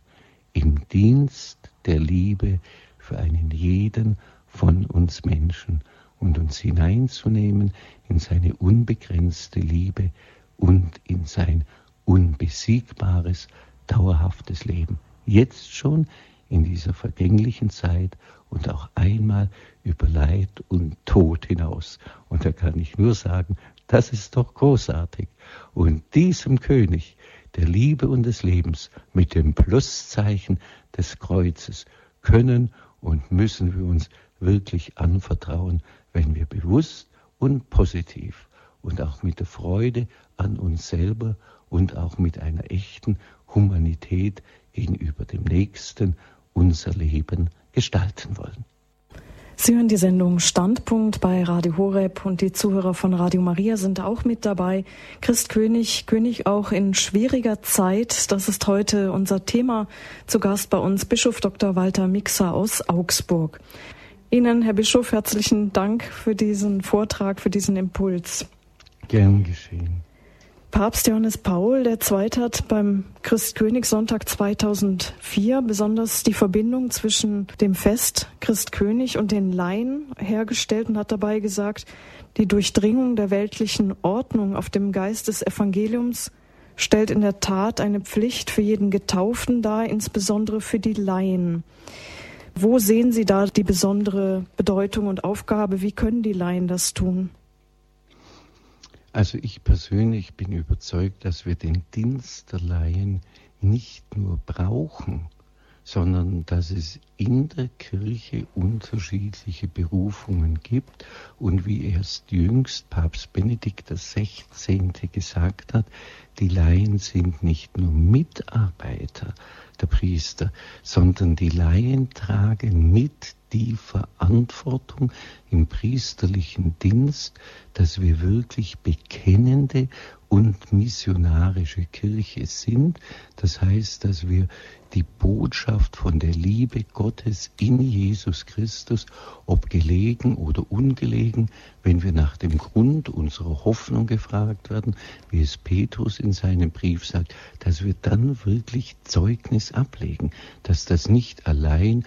im Dienst der Liebe für einen jeden von uns Menschen und uns hineinzunehmen in seine unbegrenzte Liebe und in sein unbesiegbares, dauerhaftes Leben. Jetzt schon in dieser vergänglichen Zeit und auch einmal über Leid und Tod hinaus. Und da kann ich nur sagen, das ist doch großartig. Und diesem König der Liebe und des Lebens mit dem Pluszeichen des Kreuzes können und müssen wir uns wirklich anvertrauen, wenn wir bewusst und positiv und auch mit der Freude an uns selber und auch mit einer echten Humanität gegenüber dem Nächsten unser Leben gestalten wollen. Sie hören die Sendung Standpunkt bei Radio Horeb und die Zuhörer von Radio Maria sind auch mit dabei. Christ König, König auch in schwieriger Zeit. Das ist heute unser Thema. Zu Gast bei uns Bischof Dr. Walter Mixer aus Augsburg. Ihnen, Herr Bischof, herzlichen Dank für diesen Vortrag, für diesen Impuls. Gern geschehen. Papst Johannes Paul II. hat beim Christkönigssonntag 2004 besonders die Verbindung zwischen dem Fest Christkönig und den Laien hergestellt und hat dabei gesagt, die Durchdringung der weltlichen Ordnung auf dem Geist des Evangeliums stellt in der Tat eine Pflicht für jeden Getauften dar, insbesondere für die Laien. Wo sehen Sie da die besondere Bedeutung und Aufgabe? Wie können die Laien das tun? Also ich persönlich bin überzeugt, dass wir den Dienst der Laien nicht nur brauchen, sondern dass es in der Kirche unterschiedliche Berufungen gibt und wie erst jüngst Papst Benedikt XVI. gesagt hat, die Laien sind nicht nur Mitarbeiter der Priester, sondern die Laien tragen mit die Verantwortung im priesterlichen Dienst, dass wir wirklich bekennende und missionarische Kirche sind. Das heißt, dass wir die Botschaft von der Liebe Gottes in Jesus Christus, ob gelegen oder ungelegen, wenn wir nach dem Grund unserer Hoffnung gefragt werden, wie es Petrus in seinem Brief sagt, dass wir dann wirklich Zeugnis ablegen, dass das nicht allein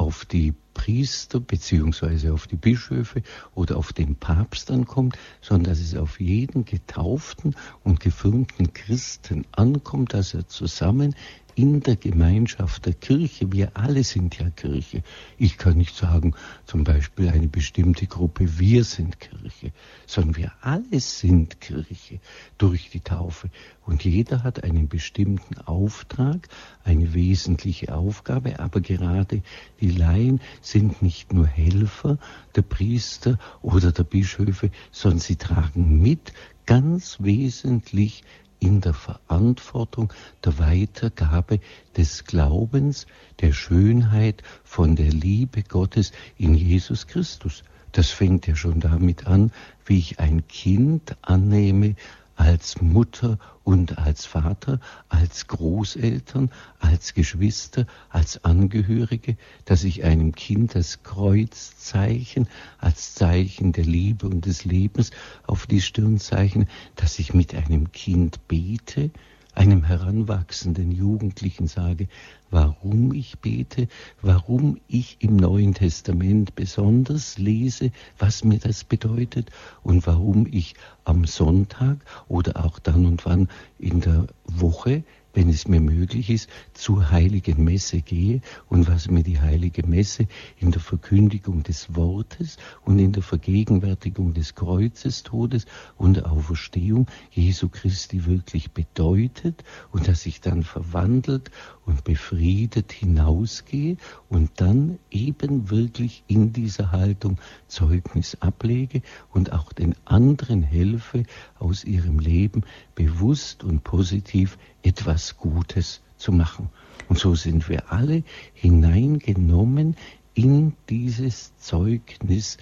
auf die Priester beziehungsweise auf die Bischöfe oder auf den Papst ankommt, sondern dass es auf jeden getauften und gefirmten Christen ankommt, dass er zusammen in der Gemeinschaft der Kirche, wir alle sind ja Kirche. Ich kann nicht sagen, zum Beispiel eine bestimmte Gruppe, wir sind Kirche, sondern wir alle sind Kirche durch die Taufe. Und jeder hat einen bestimmten Auftrag, eine wesentliche Aufgabe, aber gerade die Laien sind nicht nur Helfer der Priester oder der Bischöfe, sondern sie tragen mit ganz wesentlich in der Verantwortung der Weitergabe des Glaubens, der Schönheit von der Liebe Gottes in Jesus Christus. Das fängt ja schon damit an, wie ich ein Kind annehme als Mutter und als Vater, als Großeltern, als Geschwister, als Angehörige, dass ich einem Kind das Kreuzzeichen als Zeichen der Liebe und des Lebens auf die Stirn zeichne, dass ich mit einem Kind bete, einem heranwachsenden Jugendlichen sage, warum ich bete, warum ich im Neuen Testament besonders lese, was mir das bedeutet und warum ich am Sonntag oder auch dann und wann in der Woche wenn es mir möglich ist, zur heiligen Messe gehe und was mir die heilige Messe in der Verkündigung des Wortes und in der Vergegenwärtigung des Kreuzes, Todes und der Auferstehung Jesu Christi wirklich bedeutet und dass ich dann verwandelt und befriedet hinausgehe und dann eben wirklich in dieser Haltung Zeugnis ablege und auch den anderen helfe, aus ihrem Leben bewusst und positiv etwas Gutes zu machen. Und so sind wir alle hineingenommen in dieses zeugnishafte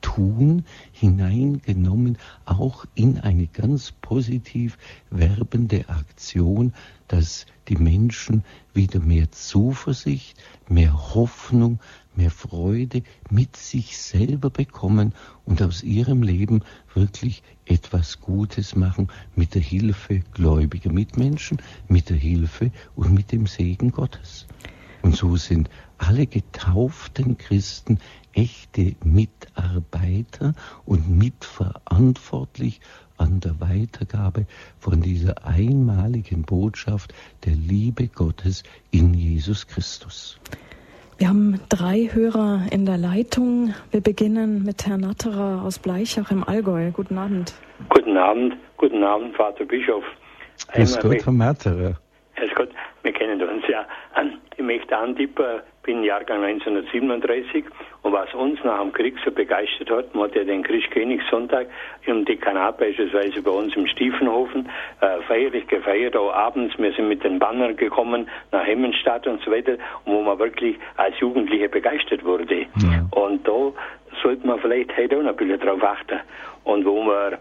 Tun, hineingenommen auch in eine ganz positiv werbende Aktion, dass die Menschen wieder mehr Zuversicht, mehr Hoffnung, mehr Freude mit sich selber bekommen und aus ihrem Leben wirklich etwas Gutes machen mit der Hilfe gläubiger Mitmenschen, mit der Hilfe und mit dem Segen Gottes. Und so sind alle getauften Christen echte Mitarbeiter und mitverantwortlich an der Weitergabe von dieser einmaligen Botschaft der Liebe Gottes in Jesus Christus. Wir haben drei Hörer in der Leitung. Wir beginnen mit Herrn Natterer aus Bleichach im Allgäu. Guten Abend. Guten Abend, guten Abend, Vater Bischof. Grüß Gott, Herr Natterer. Grüß Gott, wir kennen uns ja. Ich möchte antippen, bin Jahrgang 1937 und was uns nach dem Krieg so begeistert hat, man hat ja den Christkönigssonntag im Dekanat beispielsweise bei uns im Stiefenhofen äh, feierlich gefeiert, auch abends, wir sind mit den Bannern gekommen nach Hemmenstadt und so weiter, wo man wirklich als Jugendliche begeistert wurde. Ja. Und da sollte man vielleicht heute auch noch ein bisschen drauf achten. Und wo man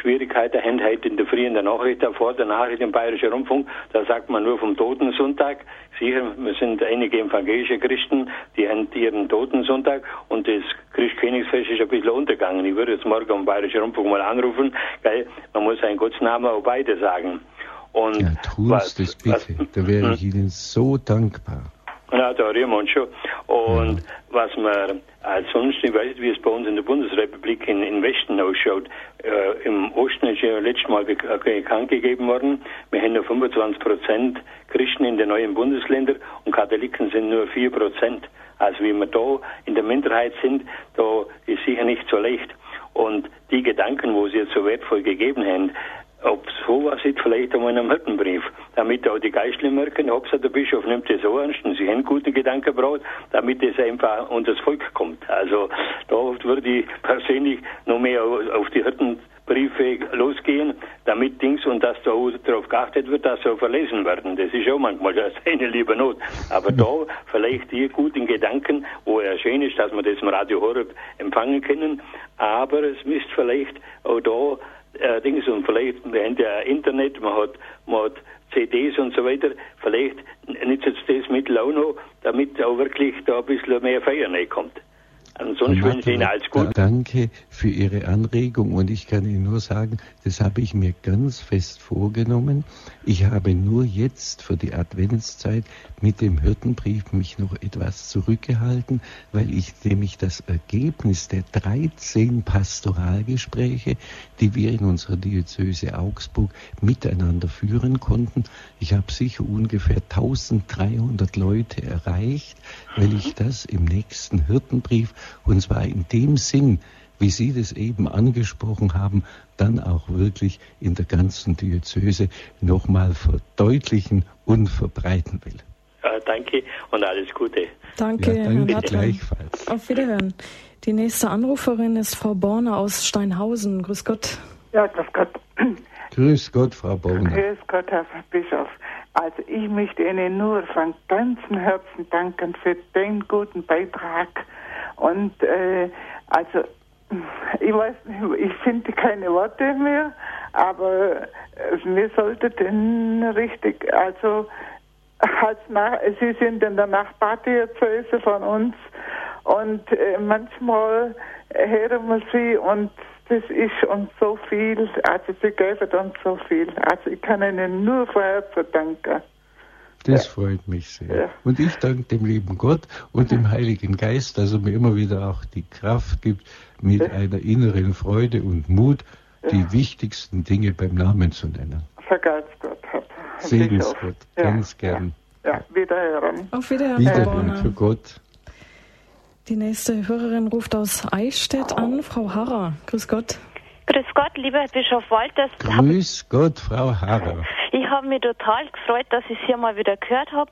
Schwierigkeiten haben heute in der Früh in der Nachricht, vor der Nachricht im Bayerischen Rundfunk, da sagt man nur vom Totensonntag. Sicher, wir sind einige evangelische Christen, die haben ihren Totensonntag und das Christkönigsfest ist ein bisschen untergegangen. Ich würde jetzt morgen am Bayerischen Rundfunk mal anrufen, weil man muss einen Gottes Namen auch beide sagen. Und ja, tust was, das bitte, was, da wäre ich hm? Ihnen so dankbar. Wir uns schon. Und ja. was man als sonst, ich weiß nicht, wie es bei uns in der Bundesrepublik in, in Westen ausschaut. Äh, Im Osten ist ja letztes Mal bekannt gegeben worden, wir haben nur 25 Prozent Christen in den neuen Bundesländern und Katholiken sind nur 4 Prozent. Also wie wir da in der Minderheit sind, da ist sicher nicht so leicht. Und die Gedanken, wo Sie jetzt so wertvoll gegeben haben, ob sowas ist, vielleicht einmal in einem Hirtenbrief, damit auch die Geistlichen merken, Hauptsache der Bischof nimmt das so ernst und sie haben gute Gedanken braucht, damit es einfach unter das Volk kommt. Also da würde ich persönlich noch mehr auf die Hirtenbriefe losgehen, damit Dings und dass da darauf geachtet wird, dass sie verlesen werden. Das ist auch manchmal eine liebe Not. Aber da vielleicht die guten Gedanken, wo er schön ist, dass wir das im Radio Horeb empfangen können, aber es müsste vielleicht auch da äh, Dings und vielleicht, wir haben ja Internet, man hat, man hat CDs und so weiter, vielleicht nützt das Mittel auch noch, damit auch wirklich da ein bisschen mehr Feier kommt. Ansonsten wünsche ich Ihnen alles Gute. Danke für Ihre Anregung und ich kann Ihnen nur sagen, das habe ich mir ganz fest vorgenommen. Ich habe nur jetzt für die Adventszeit mit dem Hirtenbrief mich noch etwas zurückgehalten, weil ich nämlich das Ergebnis der 13 Pastoralgespräche, die wir in unserer Diözese Augsburg miteinander führen konnten, ich habe sicher ungefähr 1300 Leute erreicht, weil ich das im nächsten Hirtenbrief und zwar in dem Sinn, wie Sie das eben angesprochen haben, dann auch wirklich in der ganzen Diözese nochmal verdeutlichen und verbreiten will. Ja, danke und alles Gute. Danke, ja, danke gleichfalls. Auf Wiederhören. Die nächste Anruferin ist Frau Borner aus Steinhausen. Grüß Gott. Ja, grüß Gott. Grüß Gott, Frau Bonner. Grüß Gott, Herr Bischof. Also ich möchte Ihnen nur von ganzem Herzen danken für den guten Beitrag. Und äh, also ich weiß nicht, ich finde keine Worte mehr, aber wir sollten richtig, also als nach, Sie sind in der Nachbardiözese von uns und äh, manchmal hören wir Sie und das ist uns so viel, also Sie geben uns so viel. Also ich kann Ihnen nur von Herzen danken. Das ja. freut mich sehr. Ja. Und ich danke dem lieben Gott und dem Heiligen Geist, dass er mir immer wieder auch die Kraft gibt, mit ja. einer inneren Freude und Mut die wichtigsten Dinge beim Namen zu nennen. Vergelt's Gott, Herr Segensgott, ganz gern. Ja, wiederhören. Auf Wiederhören, Wiederhören für Gott. Die nächste Hörerin ruft aus Eichstätt an, Frau Harrer. Grüß Gott. Grüß Gott, lieber Bischof Walters. Grüß Gott, Frau Harrer. Ich habe mich total gefreut, dass ich es hier mal wieder gehört habe.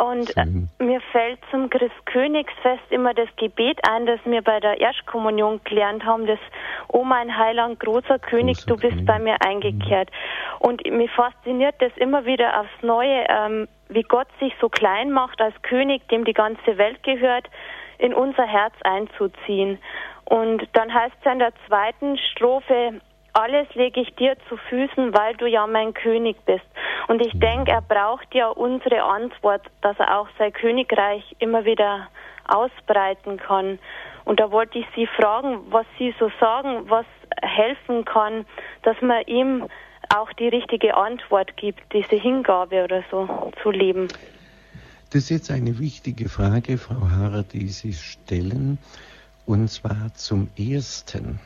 Und Schön. mir fällt zum Christkönigsfest immer das Gebet ein, das wir bei der Erstkommunion gelernt haben, das O mein Heiland, großer König, großer du bist König. bei mir eingekehrt. Mhm. Und mich fasziniert das immer wieder aufs Neue, ähm, wie Gott sich so klein macht als König, dem die ganze Welt gehört, in unser Herz einzuziehen. Und dann heißt es in der zweiten Strophe, alles lege ich dir zu Füßen, weil du ja mein König bist. Und ich denke, er braucht ja unsere Antwort, dass er auch sein Königreich immer wieder ausbreiten kann. Und da wollte ich Sie fragen, was Sie so sagen, was helfen kann, dass man ihm auch die richtige Antwort gibt, diese Hingabe oder so zu leben. Das ist jetzt eine wichtige Frage, Frau Harrer, die Sie stellen. Und zwar zum Ersten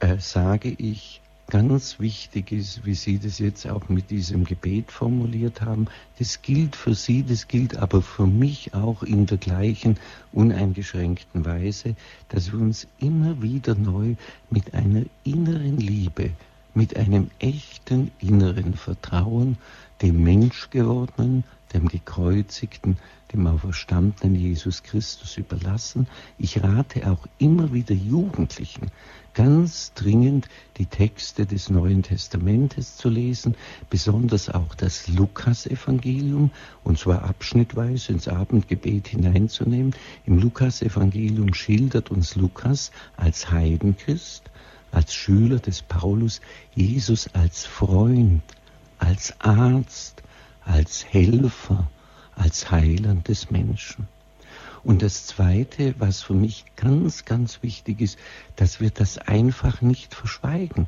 äh, sage ich, ganz wichtig ist, wie Sie das jetzt auch mit diesem Gebet formuliert haben, das gilt für Sie, das gilt aber für mich auch in der gleichen uneingeschränkten Weise, dass wir uns immer wieder neu mit einer inneren Liebe, mit einem echten inneren Vertrauen dem Menschgewordenen, dem gekreuzigten, dem auferstandenen Jesus Christus überlassen. Ich rate auch immer wieder Jugendlichen, ganz dringend die Texte des Neuen Testamentes zu lesen, besonders auch das Lukasevangelium, und zwar abschnittweise ins Abendgebet hineinzunehmen. Im Lukasevangelium schildert uns Lukas als Heidenchrist, als Schüler des Paulus, Jesus als Freund, als Arzt, als Helfer, als Heiland des Menschen. Und das Zweite, was für mich ganz, ganz wichtig ist, dass wir das einfach nicht verschweigen.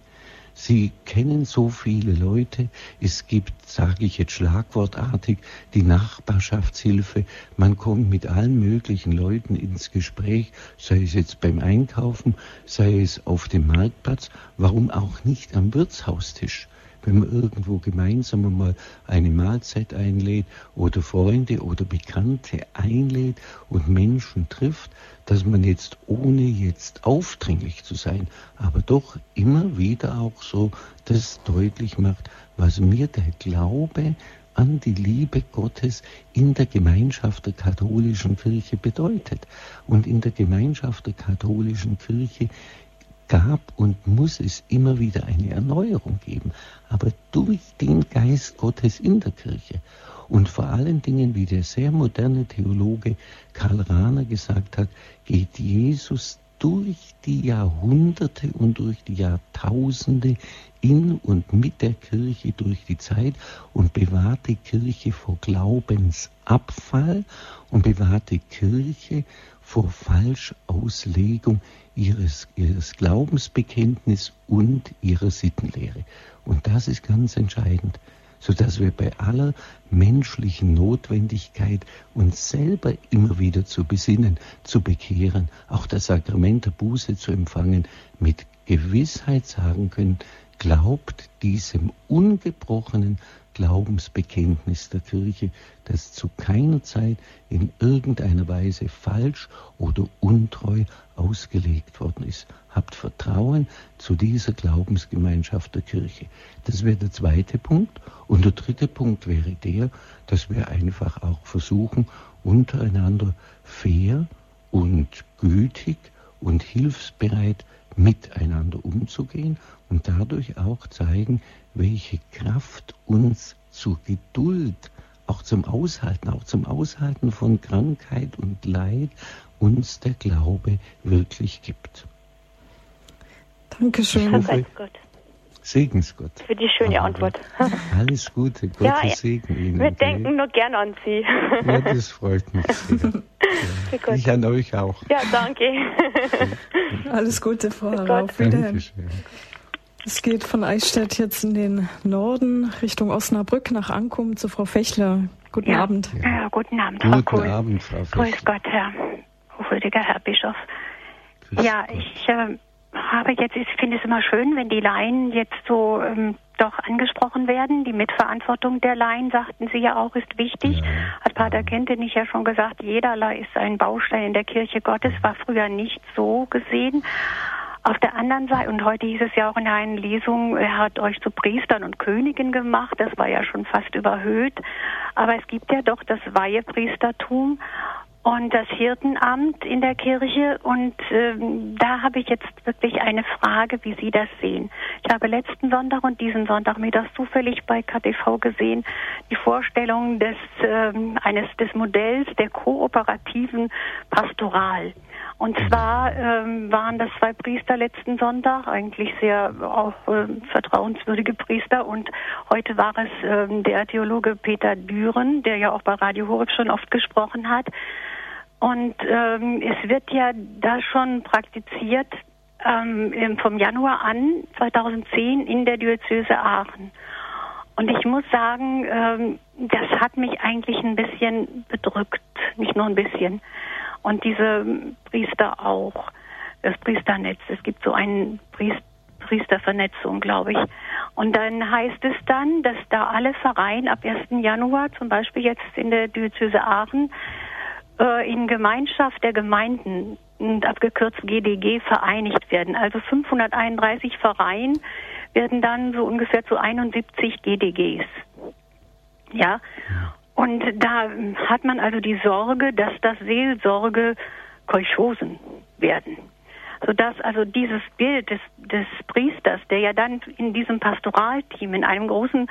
Sie kennen so viele Leute. Es gibt, sage ich jetzt schlagwortartig, die Nachbarschaftshilfe. Man kommt mit allen möglichen Leuten ins Gespräch, sei es jetzt beim Einkaufen, sei es auf dem Marktplatz, warum auch nicht am Wirtshaustisch wenn man irgendwo gemeinsam mal eine Mahlzeit einlädt oder Freunde oder Bekannte einlädt und Menschen trifft, dass man jetzt ohne jetzt aufdringlich zu sein, aber doch immer wieder auch so das deutlich macht, was mir der Glaube an die Liebe Gottes in der Gemeinschaft der katholischen Kirche bedeutet. Und in der Gemeinschaft der katholischen Kirche gab und muss es immer wieder eine Erneuerung geben, aber durch den Geist Gottes in der Kirche. Und vor allen Dingen, wie der sehr moderne Theologe Karl Rahner gesagt hat, geht Jesus durch die Jahrhunderte und durch die Jahrtausende in und mit der Kirche durch die Zeit und bewahrt die Kirche vor Glaubensabfall und bewahrt die Kirche vor Falschauslegung ihres, ihres Glaubensbekenntnis und ihrer Sittenlehre. Und das ist ganz entscheidend, sodass wir bei aller menschlichen Notwendigkeit uns selber immer wieder zu besinnen, zu bekehren, auch das Sakrament der Buße zu empfangen, mit Gewissheit sagen können, glaubt diesem ungebrochenen Glaubensbekenntnis der Kirche, das zu keiner Zeit in irgendeiner Weise falsch oder untreu ausgelegt worden ist. Habt Vertrauen zu dieser Glaubensgemeinschaft der Kirche. Das wäre der zweite Punkt. Und der dritte Punkt wäre der, dass wir einfach auch versuchen, untereinander fair und gütig und hilfsbereit miteinander umzugehen und dadurch auch zeigen, welche Kraft uns zur Geduld, auch zum Aushalten, auch zum Aushalten von Krankheit und Leid uns der Glaube wirklich gibt. Dankeschön. Ich hoffe, Segensgott. Für die schöne Antwort. Alles Gute, (laughs) Gottes ja, Segen Ihnen. Wir denken nur gern an Sie. Ja, das freut mich (laughs) sehr. Ja. Ich an euch auch. Ja, danke. (laughs) Alles Gute, Frau Rauf. Wiederhin. Es geht von Eichstätt jetzt in den Norden Richtung Osnabrück nach Ankum zu Frau Fechler. Guten ja. Abend. Ja, guten Abend, Frau Guten Kohl. Abend, Frau Fechler. Grüß Gott, Herr Rüdiger, Herr Bischof. Grüß ja, Gott. ich äh, habe jetzt, ich finde es immer schön, wenn die Laien jetzt so ähm, doch angesprochen werden. Die Mitverantwortung der Laien, sagten Sie ja auch, ist wichtig. Ja, Hat Pater ja. Kentenich ja schon gesagt, jederlei ist ein Baustein in der Kirche Gottes, war früher nicht so gesehen. Auf der anderen Seite, und heute hieß es ja auch in einer Lesung, er hat euch zu Priestern und Königen gemacht, das war ja schon fast überhöht. Aber es gibt ja doch das Weihepriestertum und das Hirtenamt in der Kirche. Und ähm, da habe ich jetzt wirklich eine Frage, wie Sie das sehen. Ich habe letzten Sonntag und diesen Sonntag mir das zufällig bei KTV gesehen, die Vorstellung des ähm, eines des Modells der kooperativen Pastoral. Und zwar ähm, waren das zwei Priester letzten Sonntag, eigentlich sehr auch äh, vertrauenswürdige Priester. Und heute war es ähm, der Theologe Peter Düren, der ja auch bei Radio Horeb schon oft gesprochen hat. Und ähm, es wird ja da schon praktiziert ähm, vom Januar an 2010 in der Diözese Aachen. Und ich muss sagen, ähm, das hat mich eigentlich ein bisschen bedrückt, nicht nur ein bisschen. Und diese Priester auch, das Priesternetz. Es gibt so einen Priester, Priestervernetzung, glaube ich. Und dann heißt es dann, dass da alle Vereine ab 1. Januar, zum Beispiel jetzt in der Diözese Aachen, äh, in Gemeinschaft der Gemeinden und abgekürzt GDG vereinigt werden. Also 531 Vereine werden dann so ungefähr zu 71 GDGs. Ja. Und da hat man also die Sorge, dass das Seelsorge Kolchosen werden. Sodass also dieses Bild des, des Priesters, der ja dann in diesem Pastoralteam, in einem großen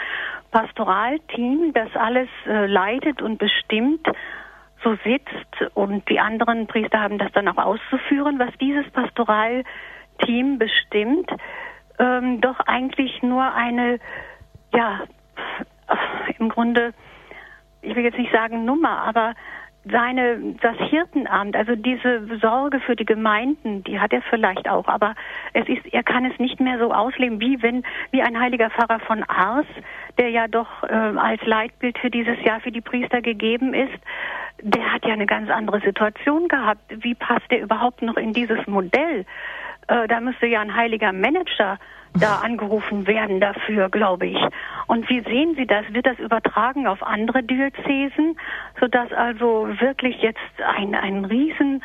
Pastoralteam, das alles äh, leitet und bestimmt, so sitzt und die anderen Priester haben das dann auch auszuführen, was dieses Pastoralteam bestimmt, ähm, doch eigentlich nur eine, ja, im Grunde, ich will jetzt nicht sagen Nummer, aber seine, das Hirtenamt, also diese Sorge für die Gemeinden, die hat er vielleicht auch, aber es ist, er kann es nicht mehr so ausleben, wie wenn, wie ein heiliger Pfarrer von Ars, der ja doch äh, als Leitbild für dieses Jahr für die Priester gegeben ist, der hat ja eine ganz andere Situation gehabt. Wie passt er überhaupt noch in dieses Modell? Äh, da müsste ja ein heiliger Manager da angerufen werden dafür, glaube ich. Und wie sehen Sie das? Wird das übertragen auf andere Diözesen, sodass also wirklich jetzt ein, ein riesen,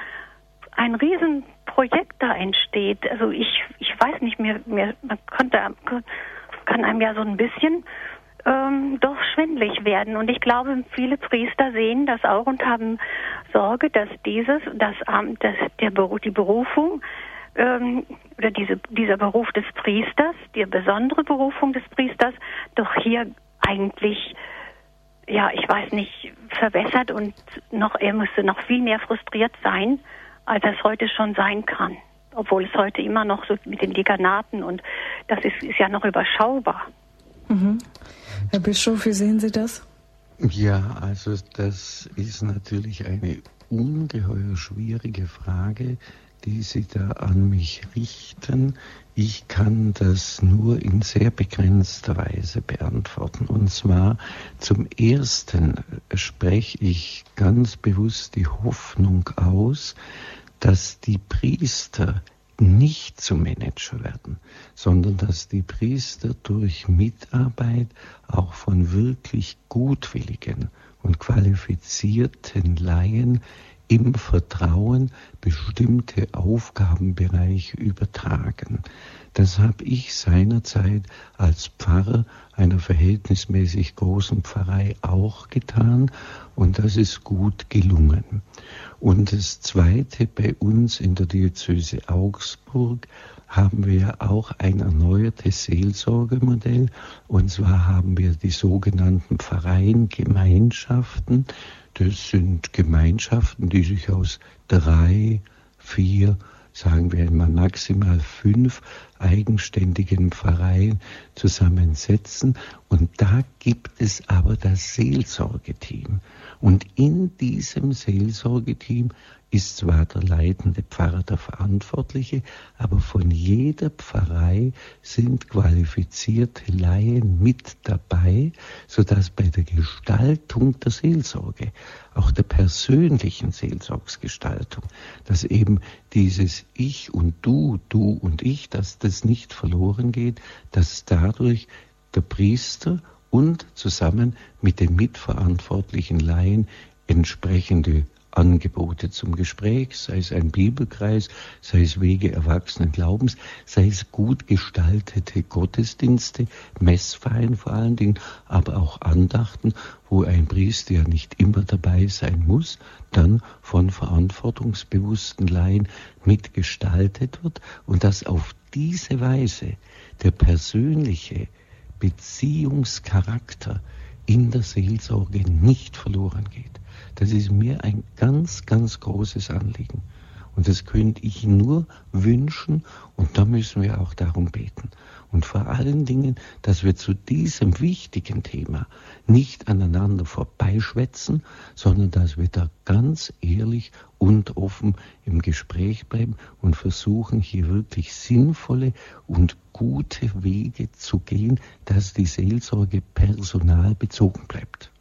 ein Riesenprojekt da entsteht? Also ich, ich weiß nicht, mehr, mir man könnte, kann einem ja so ein bisschen ähm, doch schwindlig werden. Und ich glaube, viele Priester sehen das auch und haben Sorge, dass dieses, das Amt, das, der die Berufung ähm, oder diese, dieser Beruf des Priesters, die besondere Berufung des Priesters, doch hier eigentlich, ja, ich weiß nicht, verwässert und noch, er müsste noch viel mehr frustriert sein, als es heute schon sein kann. Obwohl es heute immer noch so mit den Dekanaten und das ist, ist ja noch überschaubar. Mhm. Herr Bischof, wie sehen Sie das? Ja, also das ist natürlich eine ungeheuer schwierige Frage, die Sie da an mich richten. Ich kann das nur in sehr begrenzter Weise beantworten. Und zwar zum Ersten spreche ich ganz bewusst die Hoffnung aus, dass die Priester nicht zum Manager werden, sondern dass die Priester durch Mitarbeit auch von wirklich gutwilligen und qualifizierten Laien im Vertrauen bestimmte Aufgabenbereiche übertragen. Das habe ich seinerzeit als Pfarrer einer verhältnismäßig großen Pfarrei auch getan und das ist gut gelungen. Und das Zweite bei uns in der Diözese Augsburg haben wir auch ein erneuertes Seelsorgemodell. Und zwar haben wir die sogenannten Pfarreiengemeinschaften. Das sind Gemeinschaften, die sich aus drei, vier, sagen wir einmal maximal fünf eigenständigen Pfarreien zusammensetzen. Und da gibt es aber das Seelsorgeteam. Und in diesem Seelsorgeteam ist zwar der leitende Pfarrer der Verantwortliche, aber von jeder Pfarrei sind qualifizierte Laien mit dabei, sodass bei der Gestaltung der Seelsorge, auch der persönlichen Seelsorgsgestaltung, dass eben dieses Ich und Du, Du und Ich, dass das nicht verloren geht, dass dadurch der Priester und zusammen mit den mitverantwortlichen Laien entsprechende Angebote zum Gespräch, sei es ein Bibelkreis, sei es Wege erwachsenen Glaubens, sei es gut gestaltete Gottesdienste, Messfeiern vor allen Dingen, aber auch Andachten, wo ein Priester ja nicht immer dabei sein muss, dann von verantwortungsbewussten Laien mitgestaltet wird und dass auf diese Weise der persönliche Beziehungscharakter in der Seelsorge nicht verloren geht. Das ist mir ein ganz, ganz großes Anliegen. Und das könnte ich nur wünschen und da müssen wir auch darum beten. Und vor allen Dingen, dass wir zu diesem wichtigen Thema nicht aneinander vorbeischwätzen, sondern dass wir da ganz ehrlich und offen im Gespräch bleiben und versuchen, hier wirklich sinnvolle und gute Wege zu gehen, dass die Seelsorge personalbezogen bleibt.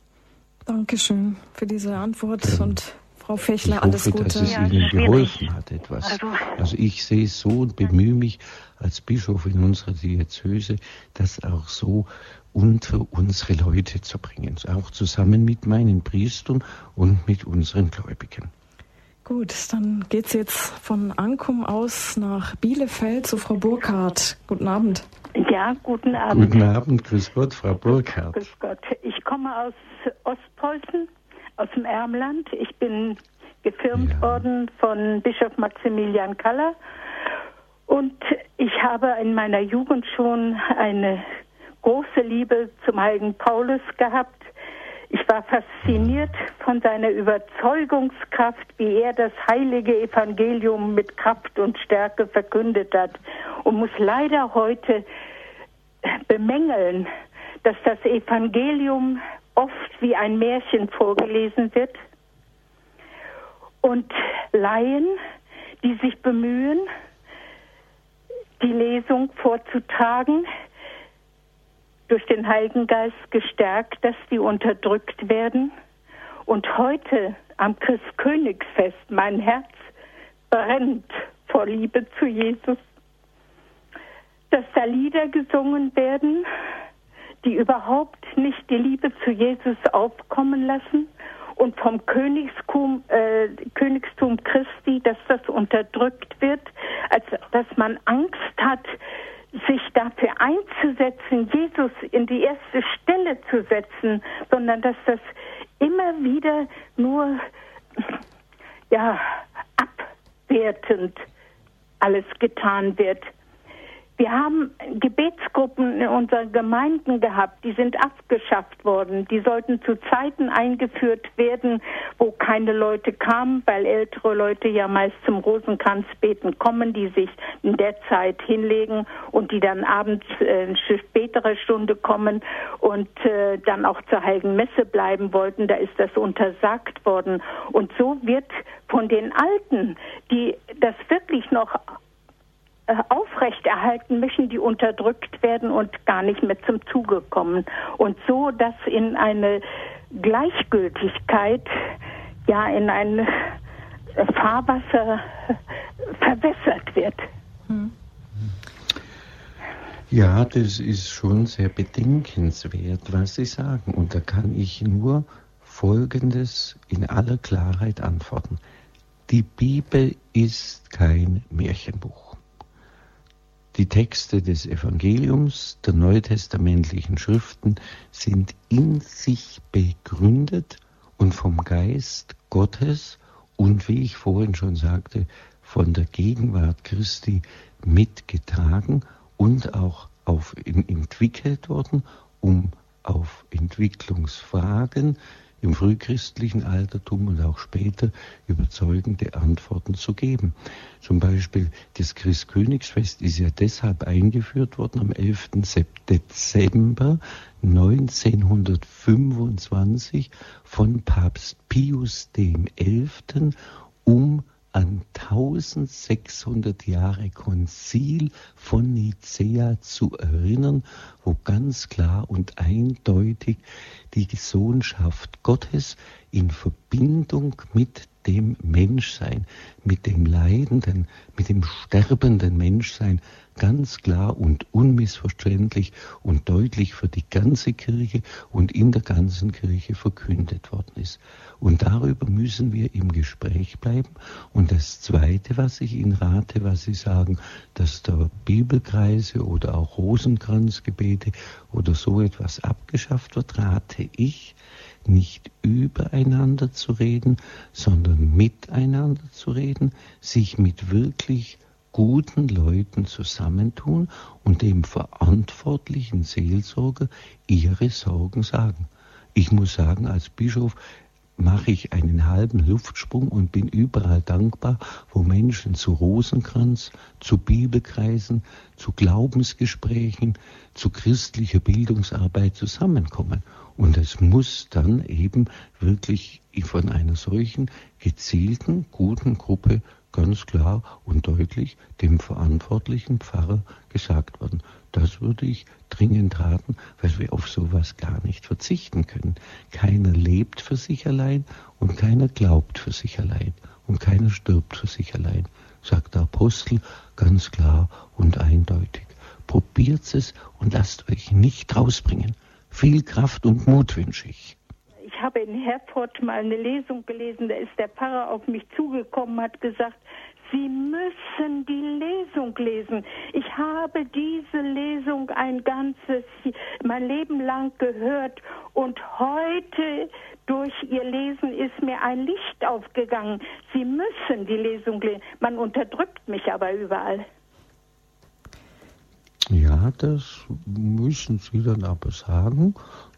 Dankeschön für diese Antwort ähm, und Frau Fechler, ich alles hoffe, Gute. dass es ja, Ihnen geholfen hat etwas. Also, also ich sehe es so und bemühe mich als Bischof in unserer Diözese, das auch so unter unsere Leute zu bringen, auch zusammen mit meinen Priestern und mit unseren Gläubigen. Gut, dann geht es jetzt von Ankum aus nach Bielefeld zu Frau Burkhardt. Guten Abend. Ja, guten Abend. Guten Abend, grüß Gott, Frau Burkhardt. Grüß Gott. Ich komme aus Ostpreußen, aus dem Ermland. Ich bin gefirmt ja. worden von Bischof Maximilian Kaller. Und ich habe in meiner Jugend schon eine große Liebe zum heiligen Paulus gehabt. Ich war fasziniert von seiner Überzeugungskraft, wie er das heilige Evangelium mit Kraft und Stärke verkündet hat und muss leider heute bemängeln, dass das Evangelium oft wie ein Märchen vorgelesen wird und Laien, die sich bemühen, die Lesung vorzutragen, durch den Heiligen Geist gestärkt, dass die unterdrückt werden. Und heute am Christkönigsfest mein Herz brennt vor Liebe zu Jesus. Dass da Lieder gesungen werden, die überhaupt nicht die Liebe zu Jesus aufkommen lassen und vom Königstum, äh, Königstum Christi, dass das unterdrückt wird, als dass man Angst hat, sich dafür einzusetzen, Jesus in die erste Stelle zu setzen, sondern dass das immer wieder nur ja abwertend alles getan wird. Wir haben Gebetsgruppen in unseren Gemeinden gehabt, die sind abgeschafft worden. Die sollten zu Zeiten eingeführt werden, wo keine Leute kamen, weil ältere Leute ja meist zum Rosenkranzbeten kommen, die sich in der Zeit hinlegen und die dann abends äh, spätere Stunde kommen und äh, dann auch zur Heiligen Messe bleiben wollten. Da ist das untersagt worden. Und so wird von den Alten, die das wirklich noch aufrechterhalten möchten, die unterdrückt werden und gar nicht mehr zum Zuge kommen. Und so, dass in eine Gleichgültigkeit, ja, in ein Fahrwasser verwässert wird. Hm. Ja, das ist schon sehr bedenkenswert, was Sie sagen. Und da kann ich nur Folgendes in aller Klarheit antworten. Die Bibel ist kein Märchenbuch. Die Texte des Evangeliums, der neutestamentlichen Schriften sind in sich begründet und vom Geist Gottes und, wie ich vorhin schon sagte, von der Gegenwart Christi mitgetragen und auch auf, entwickelt worden, um auf Entwicklungsfragen im frühchristlichen Altertum und auch später überzeugende Antworten zu geben. Zum Beispiel das Christkönigsfest ist ja deshalb eingeführt worden am 11. Dezember 1925 von Papst Pius XI., um an 1600 Jahre Konzil von Nicea zu erinnern, wo ganz klar und eindeutig die Sohnschaft Gottes in Verbindung mit dem Menschsein, mit dem leidenden, mit dem sterbenden Menschsein ganz klar und unmissverständlich und deutlich für die ganze Kirche und in der ganzen Kirche verkündet worden ist. Und darüber müssen wir im Gespräch bleiben. Und das Zweite, was ich Ihnen rate, was Sie sagen, dass da Bibelkreise oder auch Rosenkranzgebete oder so etwas abgeschafft wird, rate ich, nicht übereinander zu reden, sondern miteinander zu reden, sich mit wirklich guten Leuten zusammentun und dem verantwortlichen Seelsorger ihre Sorgen sagen. Ich muss sagen, als Bischof mache ich einen halben Luftsprung und bin überall dankbar, wo Menschen zu Rosenkranz, zu Bibelkreisen, zu Glaubensgesprächen, zu christlicher Bildungsarbeit zusammenkommen. Und es muss dann eben wirklich von einer solchen gezielten, guten Gruppe ganz klar und deutlich dem verantwortlichen Pfarrer gesagt worden. Das würde ich dringend raten, weil wir auf sowas gar nicht verzichten können. Keiner lebt für sich allein und keiner glaubt für sich allein und keiner stirbt für sich allein, sagt der Apostel ganz klar und eindeutig. Probiert es und lasst euch nicht rausbringen. Viel Kraft und Mut wünsche ich ich habe in Herford mal eine Lesung gelesen, da ist der Pfarrer auf mich zugekommen, hat gesagt, Sie müssen die Lesung lesen. Ich habe diese Lesung ein ganzes, mein Leben lang gehört und heute durch Ihr Lesen ist mir ein Licht aufgegangen. Sie müssen die Lesung lesen. Man unterdrückt mich aber überall. Ja, das müssen Sie dann aber sagen.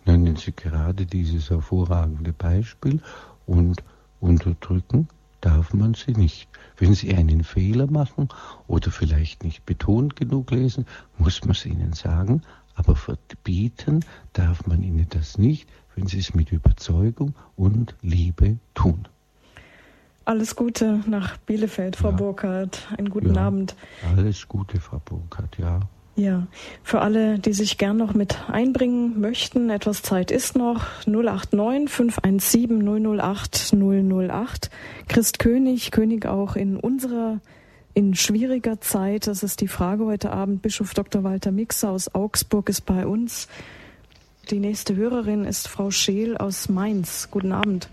Nennen Sie gerade dieses hervorragende Beispiel und unterdrücken darf man sie nicht. Wenn sie einen Fehler machen oder vielleicht nicht betont genug lesen, muss man es ihnen sagen, aber verbieten darf man ihnen das nicht, wenn sie es mit Überzeugung und Liebe tun. Alles Gute nach Bielefeld, Frau ja. Burkhardt. Einen guten ja, Abend. Alles Gute, Frau Burkhardt, ja. Ja, für alle, die sich gern noch mit einbringen möchten, etwas Zeit ist noch. 089 517 008 008. Christ König, König auch in unserer, in schwieriger Zeit. Das ist die Frage heute Abend. Bischof Dr. Walter Mixer aus Augsburg ist bei uns. Die nächste Hörerin ist Frau Scheel aus Mainz. Guten Abend.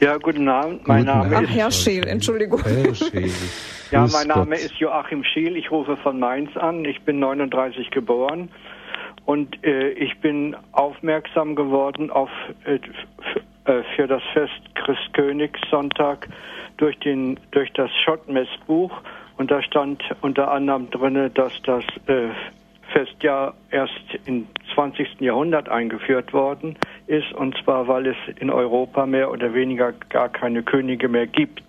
Ja, guten Abend. Mein guten Name Abend. ist. Ach, Herr Scheel, Entschuldigung. Herr Scheel. Ja, mein Name ist Joachim Schiel. Ich rufe von Mainz an. Ich bin 39 geboren und äh, ich bin aufmerksam geworden auf äh, äh, für das Fest Christkönigssonntag durch den durch das Schottmessbuch und da stand unter anderem drin, dass das äh, Fest ja erst im 20. Jahrhundert eingeführt worden ist und zwar weil es in Europa mehr oder weniger gar keine Könige mehr gibt.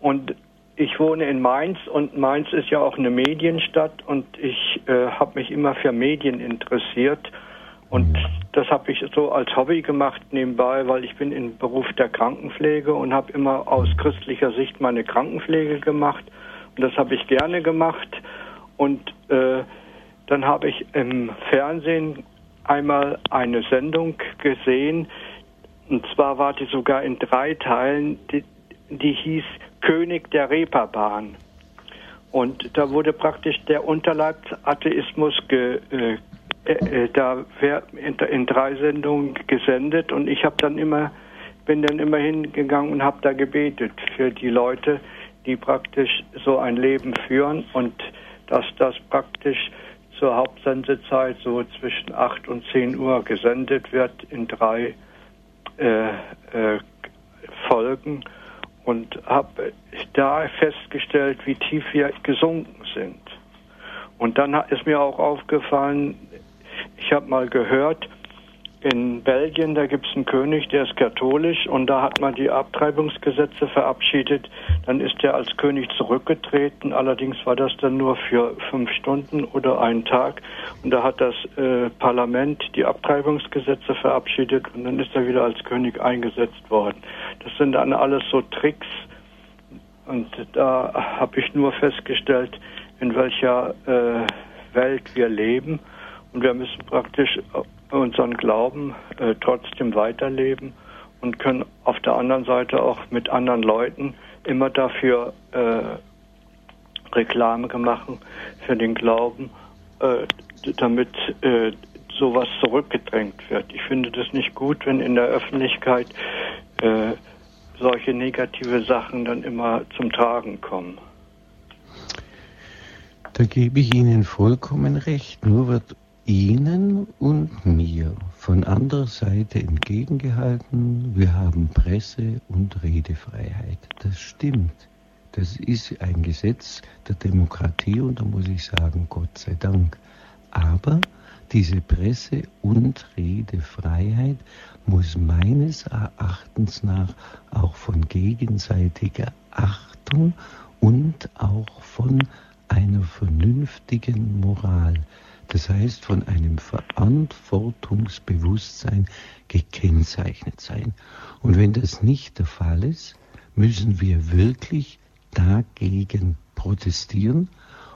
Und ich wohne in Mainz und Mainz ist ja auch eine Medienstadt und ich äh, habe mich immer für Medien interessiert und mhm. das habe ich so als Hobby gemacht nebenbei, weil ich bin im Beruf der Krankenpflege und habe immer aus christlicher Sicht meine Krankenpflege gemacht und das habe ich gerne gemacht und äh, dann habe ich im Fernsehen einmal eine Sendung gesehen. Und zwar war die sogar in drei Teilen, die, die hieß König der Reeperbahn. Und da wurde praktisch der Unterleibsatheismus ge, äh, äh, da in, in, drei Sendungen gesendet. Und ich habe dann immer bin dann immer hingegangen und habe da gebetet für die Leute, die praktisch so ein Leben führen und dass das praktisch zur Hauptsendezeit so zwischen 8 und 10 Uhr gesendet wird in drei äh, äh, Folgen und habe da festgestellt, wie tief wir gesunken sind. Und dann ist mir auch aufgefallen, ich habe mal gehört, in Belgien, da gibt es einen König, der ist katholisch und da hat man die Abtreibungsgesetze verabschiedet. Dann ist er als König zurückgetreten. Allerdings war das dann nur für fünf Stunden oder einen Tag. Und da hat das äh, Parlament die Abtreibungsgesetze verabschiedet und dann ist er wieder als König eingesetzt worden. Das sind dann alles so Tricks. Und da habe ich nur festgestellt, in welcher äh, Welt wir leben. Und wir müssen praktisch unseren Glauben äh, trotzdem weiterleben und können auf der anderen Seite auch mit anderen Leuten immer dafür äh, Reklame machen für den Glauben, äh, damit äh, sowas zurückgedrängt wird. Ich finde das nicht gut, wenn in der Öffentlichkeit äh, solche negative Sachen dann immer zum Tragen kommen. Da gebe ich Ihnen vollkommen recht. Nur wird Ihnen und mir von anderer Seite entgegengehalten, wir haben Presse- und Redefreiheit. Das stimmt. Das ist ein Gesetz der Demokratie und da muss ich sagen, Gott sei Dank. Aber diese Presse- und Redefreiheit muss meines Erachtens nach auch von gegenseitiger Achtung und auch von einer vernünftigen Moral das heißt von einem Verantwortungsbewusstsein gekennzeichnet sein. Und wenn das nicht der Fall ist, müssen wir wirklich dagegen protestieren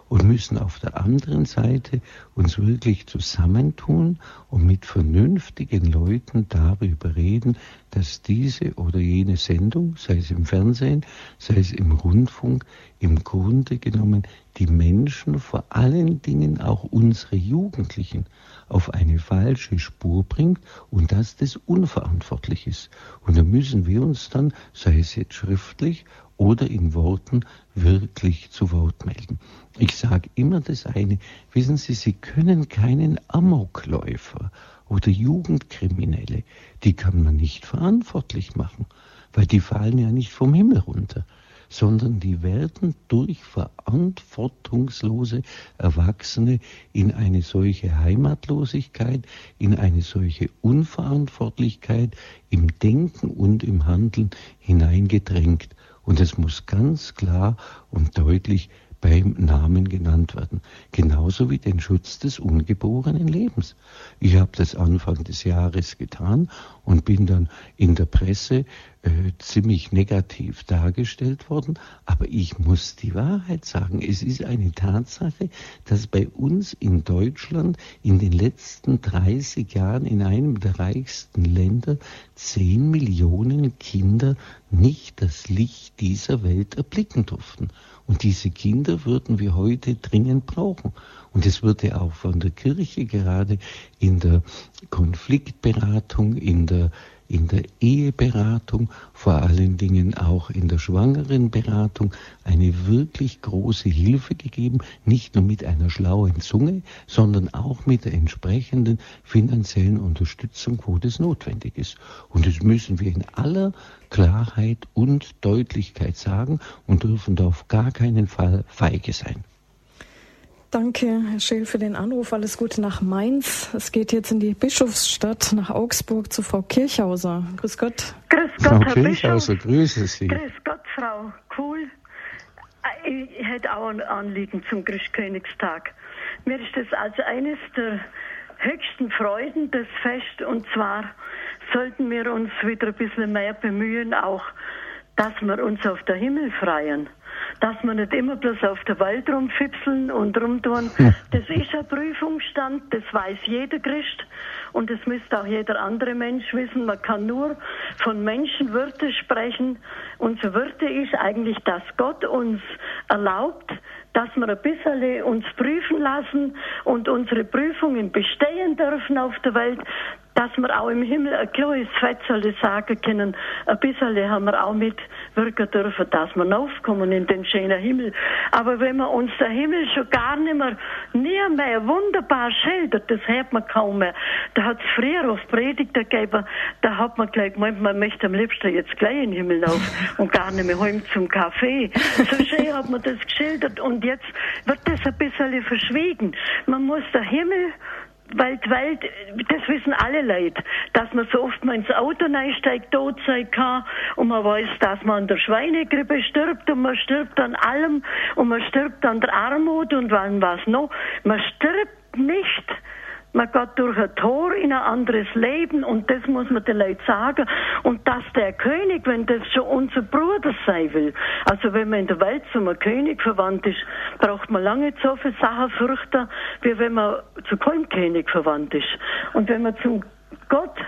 und müssen auf der anderen Seite uns wirklich zusammentun und mit vernünftigen Leuten darüber reden, dass diese oder jene Sendung, sei es im Fernsehen, sei es im Rundfunk, im Grunde genommen die Menschen, vor allen Dingen auch unsere Jugendlichen, auf eine falsche Spur bringt und dass das unverantwortlich ist. Und da müssen wir uns dann, sei es jetzt schriftlich oder in Worten, wirklich zu Wort melden. Ich sage immer das eine, wissen Sie, Sie können keinen Amokläufer oder Jugendkriminelle, die kann man nicht verantwortlich machen, weil die fallen ja nicht vom Himmel runter sondern die werden durch verantwortungslose Erwachsene in eine solche Heimatlosigkeit, in eine solche Unverantwortlichkeit im Denken und im Handeln hineingedrängt. Und es muss ganz klar und deutlich beim Namen genannt werden. Genauso wie den Schutz des ungeborenen Lebens. Ich habe das Anfang des Jahres getan und bin dann in der Presse äh, ziemlich negativ dargestellt worden. Aber ich muss die Wahrheit sagen. Es ist eine Tatsache, dass bei uns in Deutschland in den letzten 30 Jahren in einem der reichsten Länder 10 Millionen Kinder nicht das Licht dieser Welt erblicken durften. Und diese Kinder würden wir heute dringend brauchen. Und es würde auch von der Kirche gerade in der Konfliktberatung, in der in der Eheberatung, vor allen Dingen auch in der Schwangerenberatung eine wirklich große Hilfe gegeben, nicht nur mit einer schlauen Zunge, sondern auch mit der entsprechenden finanziellen Unterstützung, wo das notwendig ist. Und das müssen wir in aller Klarheit und Deutlichkeit sagen und dürfen da auf gar keinen Fall feige sein. Danke, Herr Scheel, für den Anruf. Alles Gute nach Mainz. Es geht jetzt in die Bischofsstadt, nach Augsburg, zu Frau Kirchhauser. Grüß Gott. Grüß Gott, Frau Herr Kirchhauser, Bischof. grüße Sie. Grüß Gott, Frau Kuhl. Ich hätte auch ein Anliegen zum Christkönigstag. Mir ist das also eines der höchsten Freuden, das Fest. Und zwar sollten wir uns wieder ein bisschen mehr bemühen, auch, dass wir uns auf der Himmel freien dass man nicht immer bloß auf der Welt rumfipseln und rumtun. Das ist ein Prüfungsstand, das weiß jeder Christ und das müsste auch jeder andere Mensch wissen. Man kann nur von Menschenwürde sprechen. Unsere Würde ist eigentlich, dass Gott uns erlaubt, dass wir ein bisschen uns prüfen lassen und unsere Prüfungen bestehen dürfen auf der Welt, dass wir auch im Himmel ein kleines Fetzerle sagen können. Ein bisschen haben wir auch mitwirken dürfen, dass wir aufkommen in den schönen Himmel. Aber wenn man uns der Himmel schon gar nicht mehr, nie mehr wunderbar schildert, das hört man kaum mehr. Da hat es früher auf Predigten gegeben, da hat man gleich gemeint, man möchte am liebsten jetzt gleich in den Himmel auf (laughs) und gar nicht mehr heim zum Kaffee. So schön hat man das geschildert und jetzt wird das ein bisschen verschwiegen. Man muss der Himmel weil Welt, das wissen alle Leute, dass man so oft mal ins Auto einsteigt, tot sein kann und man weiß, dass man an der Schweinegrippe stirbt und man stirbt an allem und man stirbt an der Armut und wann was noch. Man stirbt nicht man geht durch ein Tor in ein anderes Leben und das muss man den Leuten sagen. Und dass der König, wenn das schon unser Bruder sein will, also wenn man in der Welt zum König verwandt ist, braucht man lange nicht so viele Sachen fürchten, wie wenn man zu keinem König verwandt ist. Und wenn man zum Gott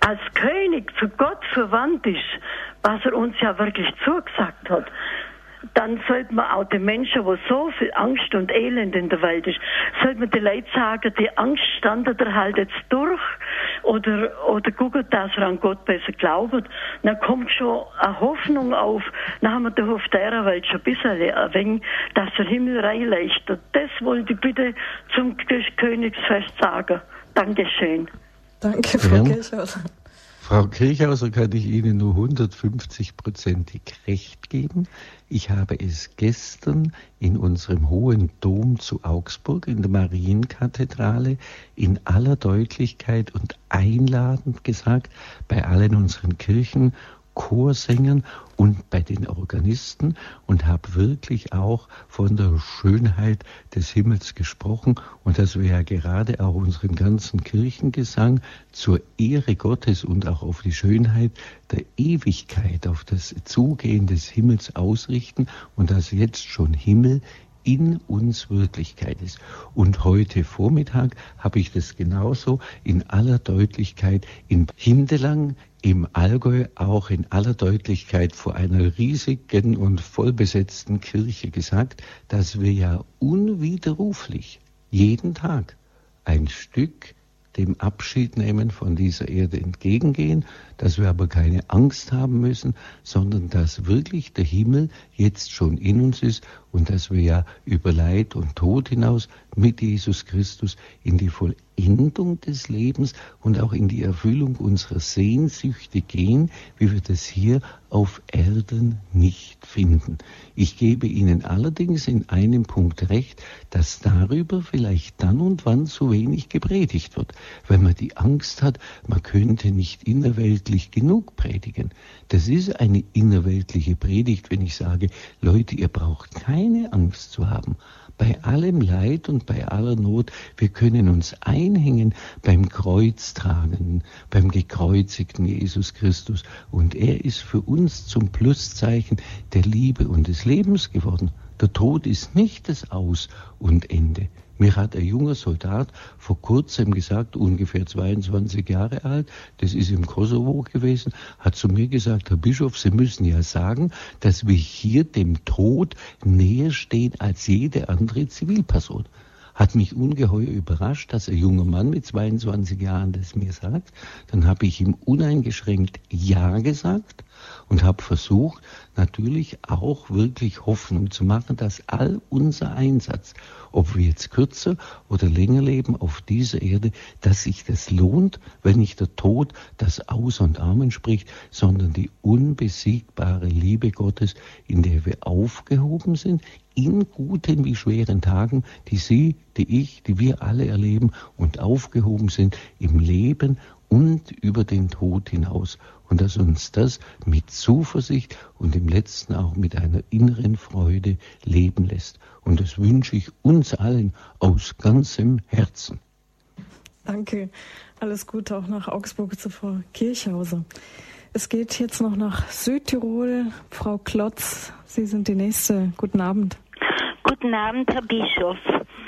als König zu Gott verwandt ist, was er uns ja wirklich zugesagt hat, dann sollte man auch den Menschen, wo so viel Angst und Elend in der Welt ist, sollte man den Leuten sagen, die Angst standet er halt jetzt durch oder, oder guckt, dass er an Gott besser glaubt. Dann kommt schon eine Hoffnung auf. Dann haben wir doch auf der Welt schon ein bisschen ein wenig, dass der Himmel reinleuchtet. Das wollte ich bitte zum Königsfest sagen. Dankeschön. Danke, Frau Kirchhauser. Frau Kirchhauser kann ich Ihnen nur 150-prozentig recht geben. Ich habe es gestern in unserem Hohen Dom zu Augsburg in der Marienkathedrale in aller Deutlichkeit und einladend gesagt bei allen unseren Kirchen Chorsängern und bei den Organisten und habe wirklich auch von der Schönheit des Himmels gesprochen. Und dass wir ja gerade auch unseren ganzen Kirchengesang zur Ehre Gottes und auch auf die Schönheit der Ewigkeit, auf das Zugehen des Himmels ausrichten und dass jetzt schon Himmel in uns Wirklichkeit ist. Und heute Vormittag habe ich das genauso in aller Deutlichkeit in Hindelang im Allgäu auch in aller Deutlichkeit vor einer riesigen und vollbesetzten Kirche gesagt, dass wir ja unwiderruflich jeden Tag ein Stück dem Abschied nehmen von dieser Erde entgegengehen, dass wir aber keine Angst haben müssen, sondern dass wirklich der Himmel jetzt schon in uns ist und dass wir ja über Leid und Tod hinaus mit Jesus Christus in die Vollendung des Lebens und auch in die Erfüllung unserer Sehnsüchte gehen, wie wir das hier auf Erden nicht finden. Ich gebe Ihnen allerdings in einem Punkt recht, dass darüber vielleicht dann und wann zu wenig gepredigt wird, weil man die Angst hat, man könnte nicht innerweltlich genug predigen. Das ist eine innerweltliche Predigt, wenn ich sage, Leute, ihr braucht keine Angst zu haben bei allem Leid und bei aller Not, wir können uns einhängen beim Kreuztragenden, beim gekreuzigten Jesus Christus. Und er ist für uns zum Pluszeichen der Liebe und des Lebens geworden. Der Tod ist nicht das Aus und Ende. Mir hat ein junger Soldat vor kurzem gesagt, ungefähr 22 Jahre alt, das ist im Kosovo gewesen, hat zu mir gesagt, Herr Bischof, Sie müssen ja sagen, dass wir hier dem Tod näher stehen als jede andere Zivilperson hat mich ungeheuer überrascht, dass ein junger Mann mit 22 Jahren das mir sagt. Dann habe ich ihm uneingeschränkt Ja gesagt und habe versucht, natürlich auch wirklich Hoffnung zu machen, dass all unser Einsatz, ob wir jetzt kürzer oder länger leben auf dieser Erde, dass sich das lohnt, wenn nicht der Tod das Aus und Amen spricht, sondern die unbesiegbare Liebe Gottes, in der wir aufgehoben sind, in guten wie schweren Tagen, die Sie, die ich, die wir alle erleben und aufgehoben sind im Leben und über den Tod hinaus und dass uns das mit Zuversicht und im letzten auch mit einer inneren Freude leben lässt. Und das wünsche ich uns allen aus ganzem Herzen. Danke. Alles Gute auch nach Augsburg zu Frau Kirchhauser. Es geht jetzt noch nach Südtirol. Frau Klotz, Sie sind die Nächste. Guten Abend. Guten Abend, Herr Bischof.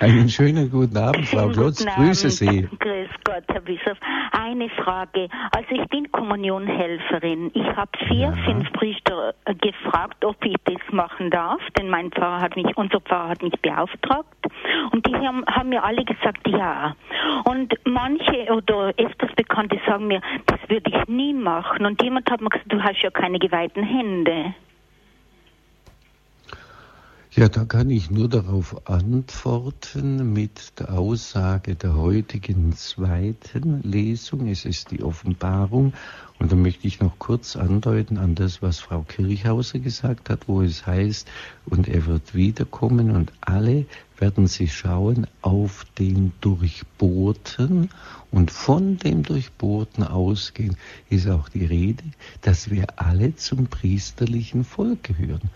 Einen schönen guten Abend, Frau Glotz. Grüße Sie. Grüß Gott, Herr Bischof. Eine Frage. Also ich bin Kommunionhelferin. Ich habe vier, ja. fünf Priester äh, gefragt, ob ich das machen darf, denn mein Pfarrer hat mich, unser Pfarrer hat mich beauftragt. Und die haben, haben mir alle gesagt, ja. Und manche oder öfters Bekannte sagen mir, das würde ich nie machen. Und jemand hat mir gesagt, du hast ja keine geweihten Hände. Ja, da kann ich nur darauf antworten mit der Aussage der heutigen zweiten Lesung. Es ist die Offenbarung. Und da möchte ich noch kurz andeuten an das, was Frau Kirchhauser gesagt hat, wo es heißt, und er wird wiederkommen und alle werden sie schauen auf den Durchbohrten und von dem Durchbohrten ausgehen ist auch die Rede, dass wir alle zum priesterlichen Volk gehören.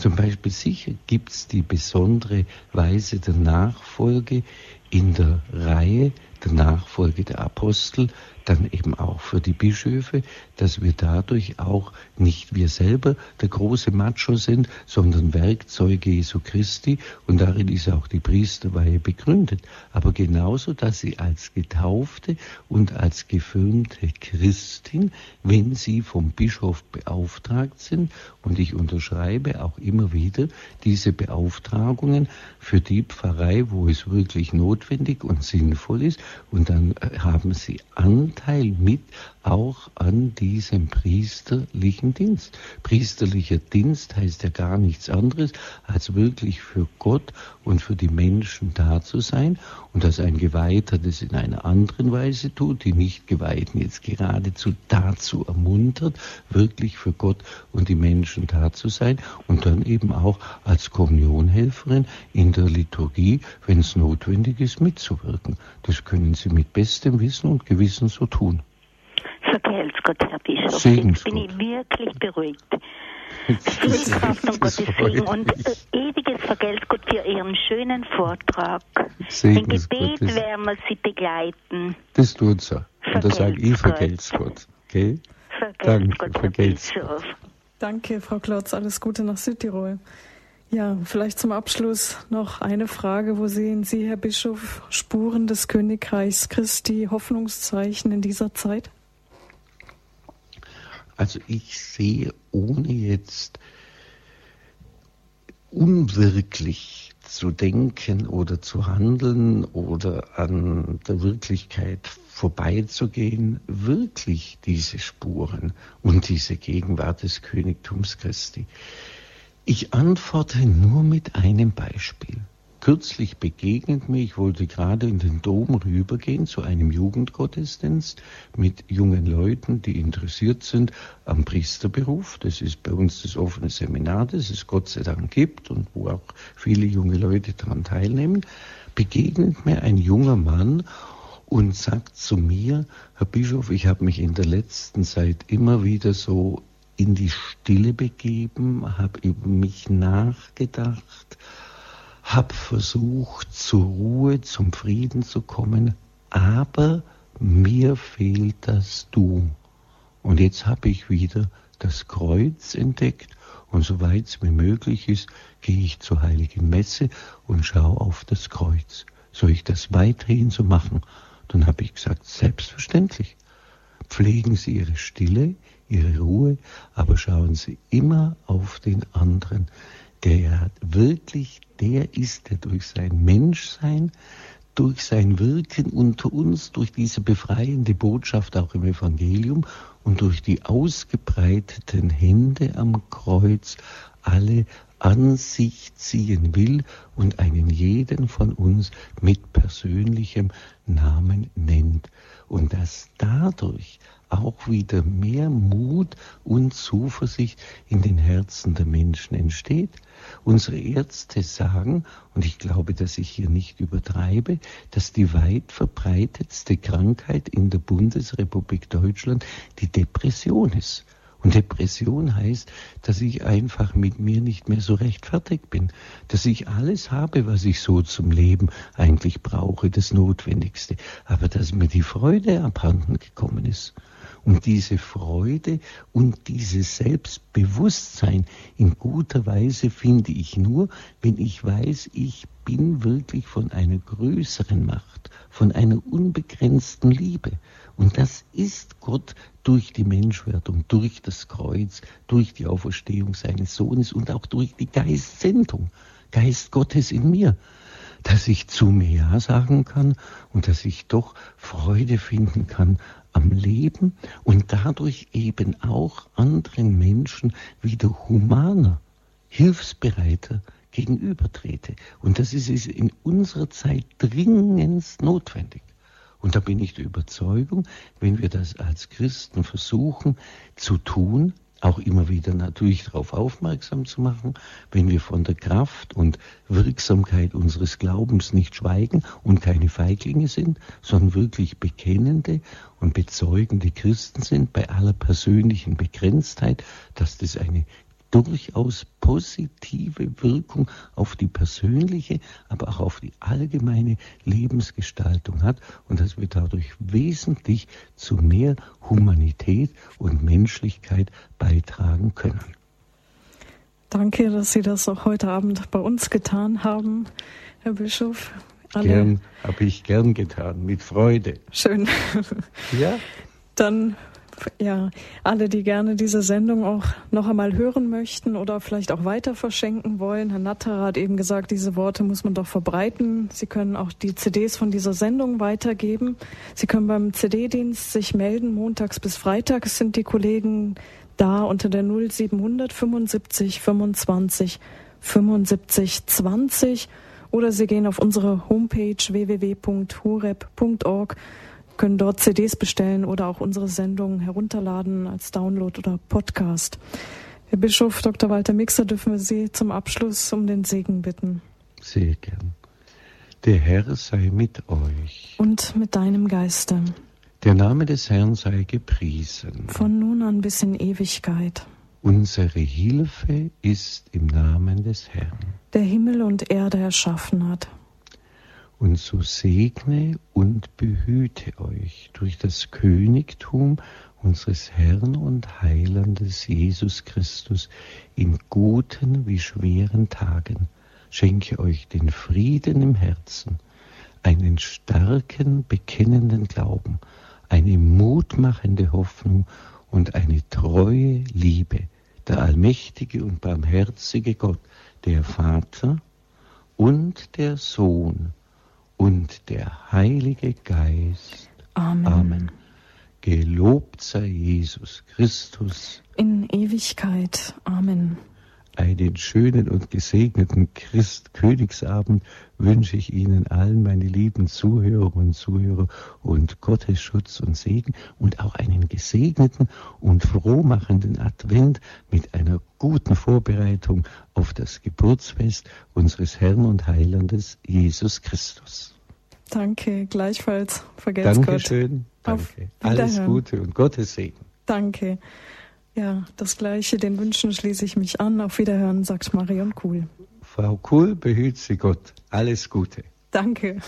Zum Beispiel sicher gibt es die besondere Weise der Nachfolge in der Reihe der Nachfolge der Apostel, dann eben auch für die Bischöfe, dass wir dadurch auch nicht wir selber der große Macho sind, sondern Werkzeuge Jesu Christi und darin ist auch die Priesterweihe begründet. Aber genauso, dass sie als Getaufte und als gefirmte Christin, wenn sie vom Bischof beauftragt sind, und ich unterschreibe auch immer wieder diese Beauftragungen für die Pfarrei, wo es wirklich notwendig und sinnvoll ist, und dann äh, haben sie Anteil mit auch an diesem priesterlichen Dienst. Priesterlicher Dienst heißt ja gar nichts anderes, als wirklich für Gott und für die Menschen da zu sein und dass ein Geweihter das in einer anderen Weise tut, die Nicht-Geweihten jetzt geradezu dazu ermuntert, wirklich für Gott und die Menschen da zu sein und dann eben auch als Kommunionhelferin in der Liturgie, wenn es notwendig ist, mitzuwirken. Das können Sie mit bestem Wissen und Gewissen so tun. Vergelt's Gott, Herr Bischof. Segensgott. Jetzt bin ich wirklich beruhigt. Viel Kraft und Gottes Segen und äh, ewiges Vergelt's Gott für Ihren schönen Vortrag. Im Gebet werden wir Sie begleiten. Das tut so. Und da sage ich Vergelt's Gott. Okay? Vergelt's Danke, Gott, vergelt's Gott. Danke, Frau Klotz. Alles Gute nach Südtirol. Ja, vielleicht zum Abschluss noch eine Frage. Wo sehen Sie, Herr Bischof, Spuren des Königreichs Christi, Hoffnungszeichen in dieser Zeit? Also ich sehe, ohne jetzt unwirklich zu denken oder zu handeln oder an der Wirklichkeit vorbeizugehen, wirklich diese Spuren und diese Gegenwart des Königtums Christi. Ich antworte nur mit einem Beispiel kürzlich begegnet mir, ich wollte gerade in den Dom rübergehen zu einem Jugendgottesdienst mit jungen Leuten, die interessiert sind am Priesterberuf. Das ist bei uns das offene Seminar, das es Gott sei Dank gibt und wo auch viele junge Leute daran teilnehmen. Begegnet mir ein junger Mann und sagt zu mir, Herr Bischof, ich habe mich in der letzten Zeit immer wieder so in die Stille begeben, habe über mich nachgedacht, habe versucht, zur Ruhe, zum Frieden zu kommen, aber mir fehlt das Du. Und jetzt habe ich wieder das Kreuz entdeckt und soweit es mir möglich ist, gehe ich zur heiligen Messe und schaue auf das Kreuz. Soll ich das weiterhin so machen? Dann habe ich gesagt, selbstverständlich. Pflegen Sie Ihre Stille, Ihre Ruhe, aber schauen Sie immer auf den anderen der ja wirklich der ist, der durch sein Menschsein, durch sein Wirken unter uns, durch diese befreiende Botschaft auch im Evangelium und durch die ausgebreiteten Hände am Kreuz alle an sich ziehen will und einen jeden von uns mit persönlichem Namen nennt. Und dass dadurch auch wieder mehr Mut und Zuversicht in den Herzen der Menschen entsteht. Unsere Ärzte sagen, und ich glaube, dass ich hier nicht übertreibe, dass die weit verbreitetste Krankheit in der Bundesrepublik Deutschland die Depression ist. Und Depression heißt, dass ich einfach mit mir nicht mehr so recht fertig bin, dass ich alles habe, was ich so zum Leben eigentlich brauche, das Notwendigste, aber dass mir die Freude abhanden gekommen ist. Und diese Freude und dieses Selbstbewusstsein in guter Weise finde ich nur, wenn ich weiß, ich bin wirklich von einer größeren Macht, von einer unbegrenzten Liebe. Und das ist Gott durch die Menschwerdung, durch das Kreuz, durch die Auferstehung seines Sohnes und auch durch die Geistsendung, Geist Gottes in mir dass ich zu mir Ja sagen kann und dass ich doch Freude finden kann am Leben und dadurch eben auch anderen Menschen wieder humaner, hilfsbereiter gegenübertrete. Und das ist in unserer Zeit dringendst notwendig. Und da bin ich der Überzeugung, wenn wir das als Christen versuchen zu tun, auch immer wieder natürlich darauf aufmerksam zu machen, wenn wir von der Kraft und Wirksamkeit unseres Glaubens nicht schweigen und keine Feiglinge sind, sondern wirklich bekennende und bezeugende Christen sind, bei aller persönlichen Begrenztheit, dass das eine durchaus positive Wirkung auf die persönliche, aber auch auf die allgemeine Lebensgestaltung hat und dass wir dadurch wesentlich zu mehr Humanität und Menschlichkeit beitragen können. Danke, dass Sie das auch heute Abend bei uns getan haben, Herr Bischof. Alle gern, habe ich gern getan, mit Freude. Schön. Ja? Dann ja, alle, die gerne diese Sendung auch noch einmal hören möchten oder vielleicht auch weiter verschenken wollen. Herr Natterer hat eben gesagt, diese Worte muss man doch verbreiten. Sie können auch die CDs von dieser Sendung weitergeben. Sie können beim CD-Dienst sich melden. Montags bis Freitags sind die Kollegen da unter der 0700 75 25 75 20 oder Sie gehen auf unsere Homepage www.horeb.org können dort CDs bestellen oder auch unsere Sendungen herunterladen als Download oder Podcast. Herr Bischof Dr. Walter Mixer, dürfen wir Sie zum Abschluss um den Segen bitten. Sehr gern. Der Herr sei mit euch. Und mit deinem Geiste. Der Name des Herrn sei gepriesen. Von nun an bis in Ewigkeit. Unsere Hilfe ist im Namen des Herrn. Der Himmel und Erde erschaffen hat und so segne und behüte euch durch das Königtum unseres Herrn und Heilandes Jesus Christus in guten wie schweren Tagen. Schenke euch den Frieden im Herzen, einen starken, bekennenden Glauben, eine mutmachende Hoffnung und eine treue Liebe. Der allmächtige und barmherzige Gott, der Vater und der Sohn, und der Heilige Geist. Amen. Amen. Gelobt sei Jesus Christus. In Ewigkeit. Amen. Einen schönen und gesegneten Christ-Königsabend wünsche ich Ihnen allen, meine lieben Zuhörer und Zuhörer, und Gottes Schutz und Segen und auch einen gesegneten und frohmachenden Advent mit einer guten Vorbereitung auf das Geburtsfest unseres Herrn und Heilandes Jesus Christus. Danke, gleichfalls. Vergelt's Dankeschön. Gott. Danke. Alles Gute und Gottes Segen. Danke. Ja, das Gleiche, den Wünschen schließe ich mich an. Auf Wiederhören, sagt Marion Kuhl. Frau Kuhl, behüt Sie Gott. Alles Gute. Danke.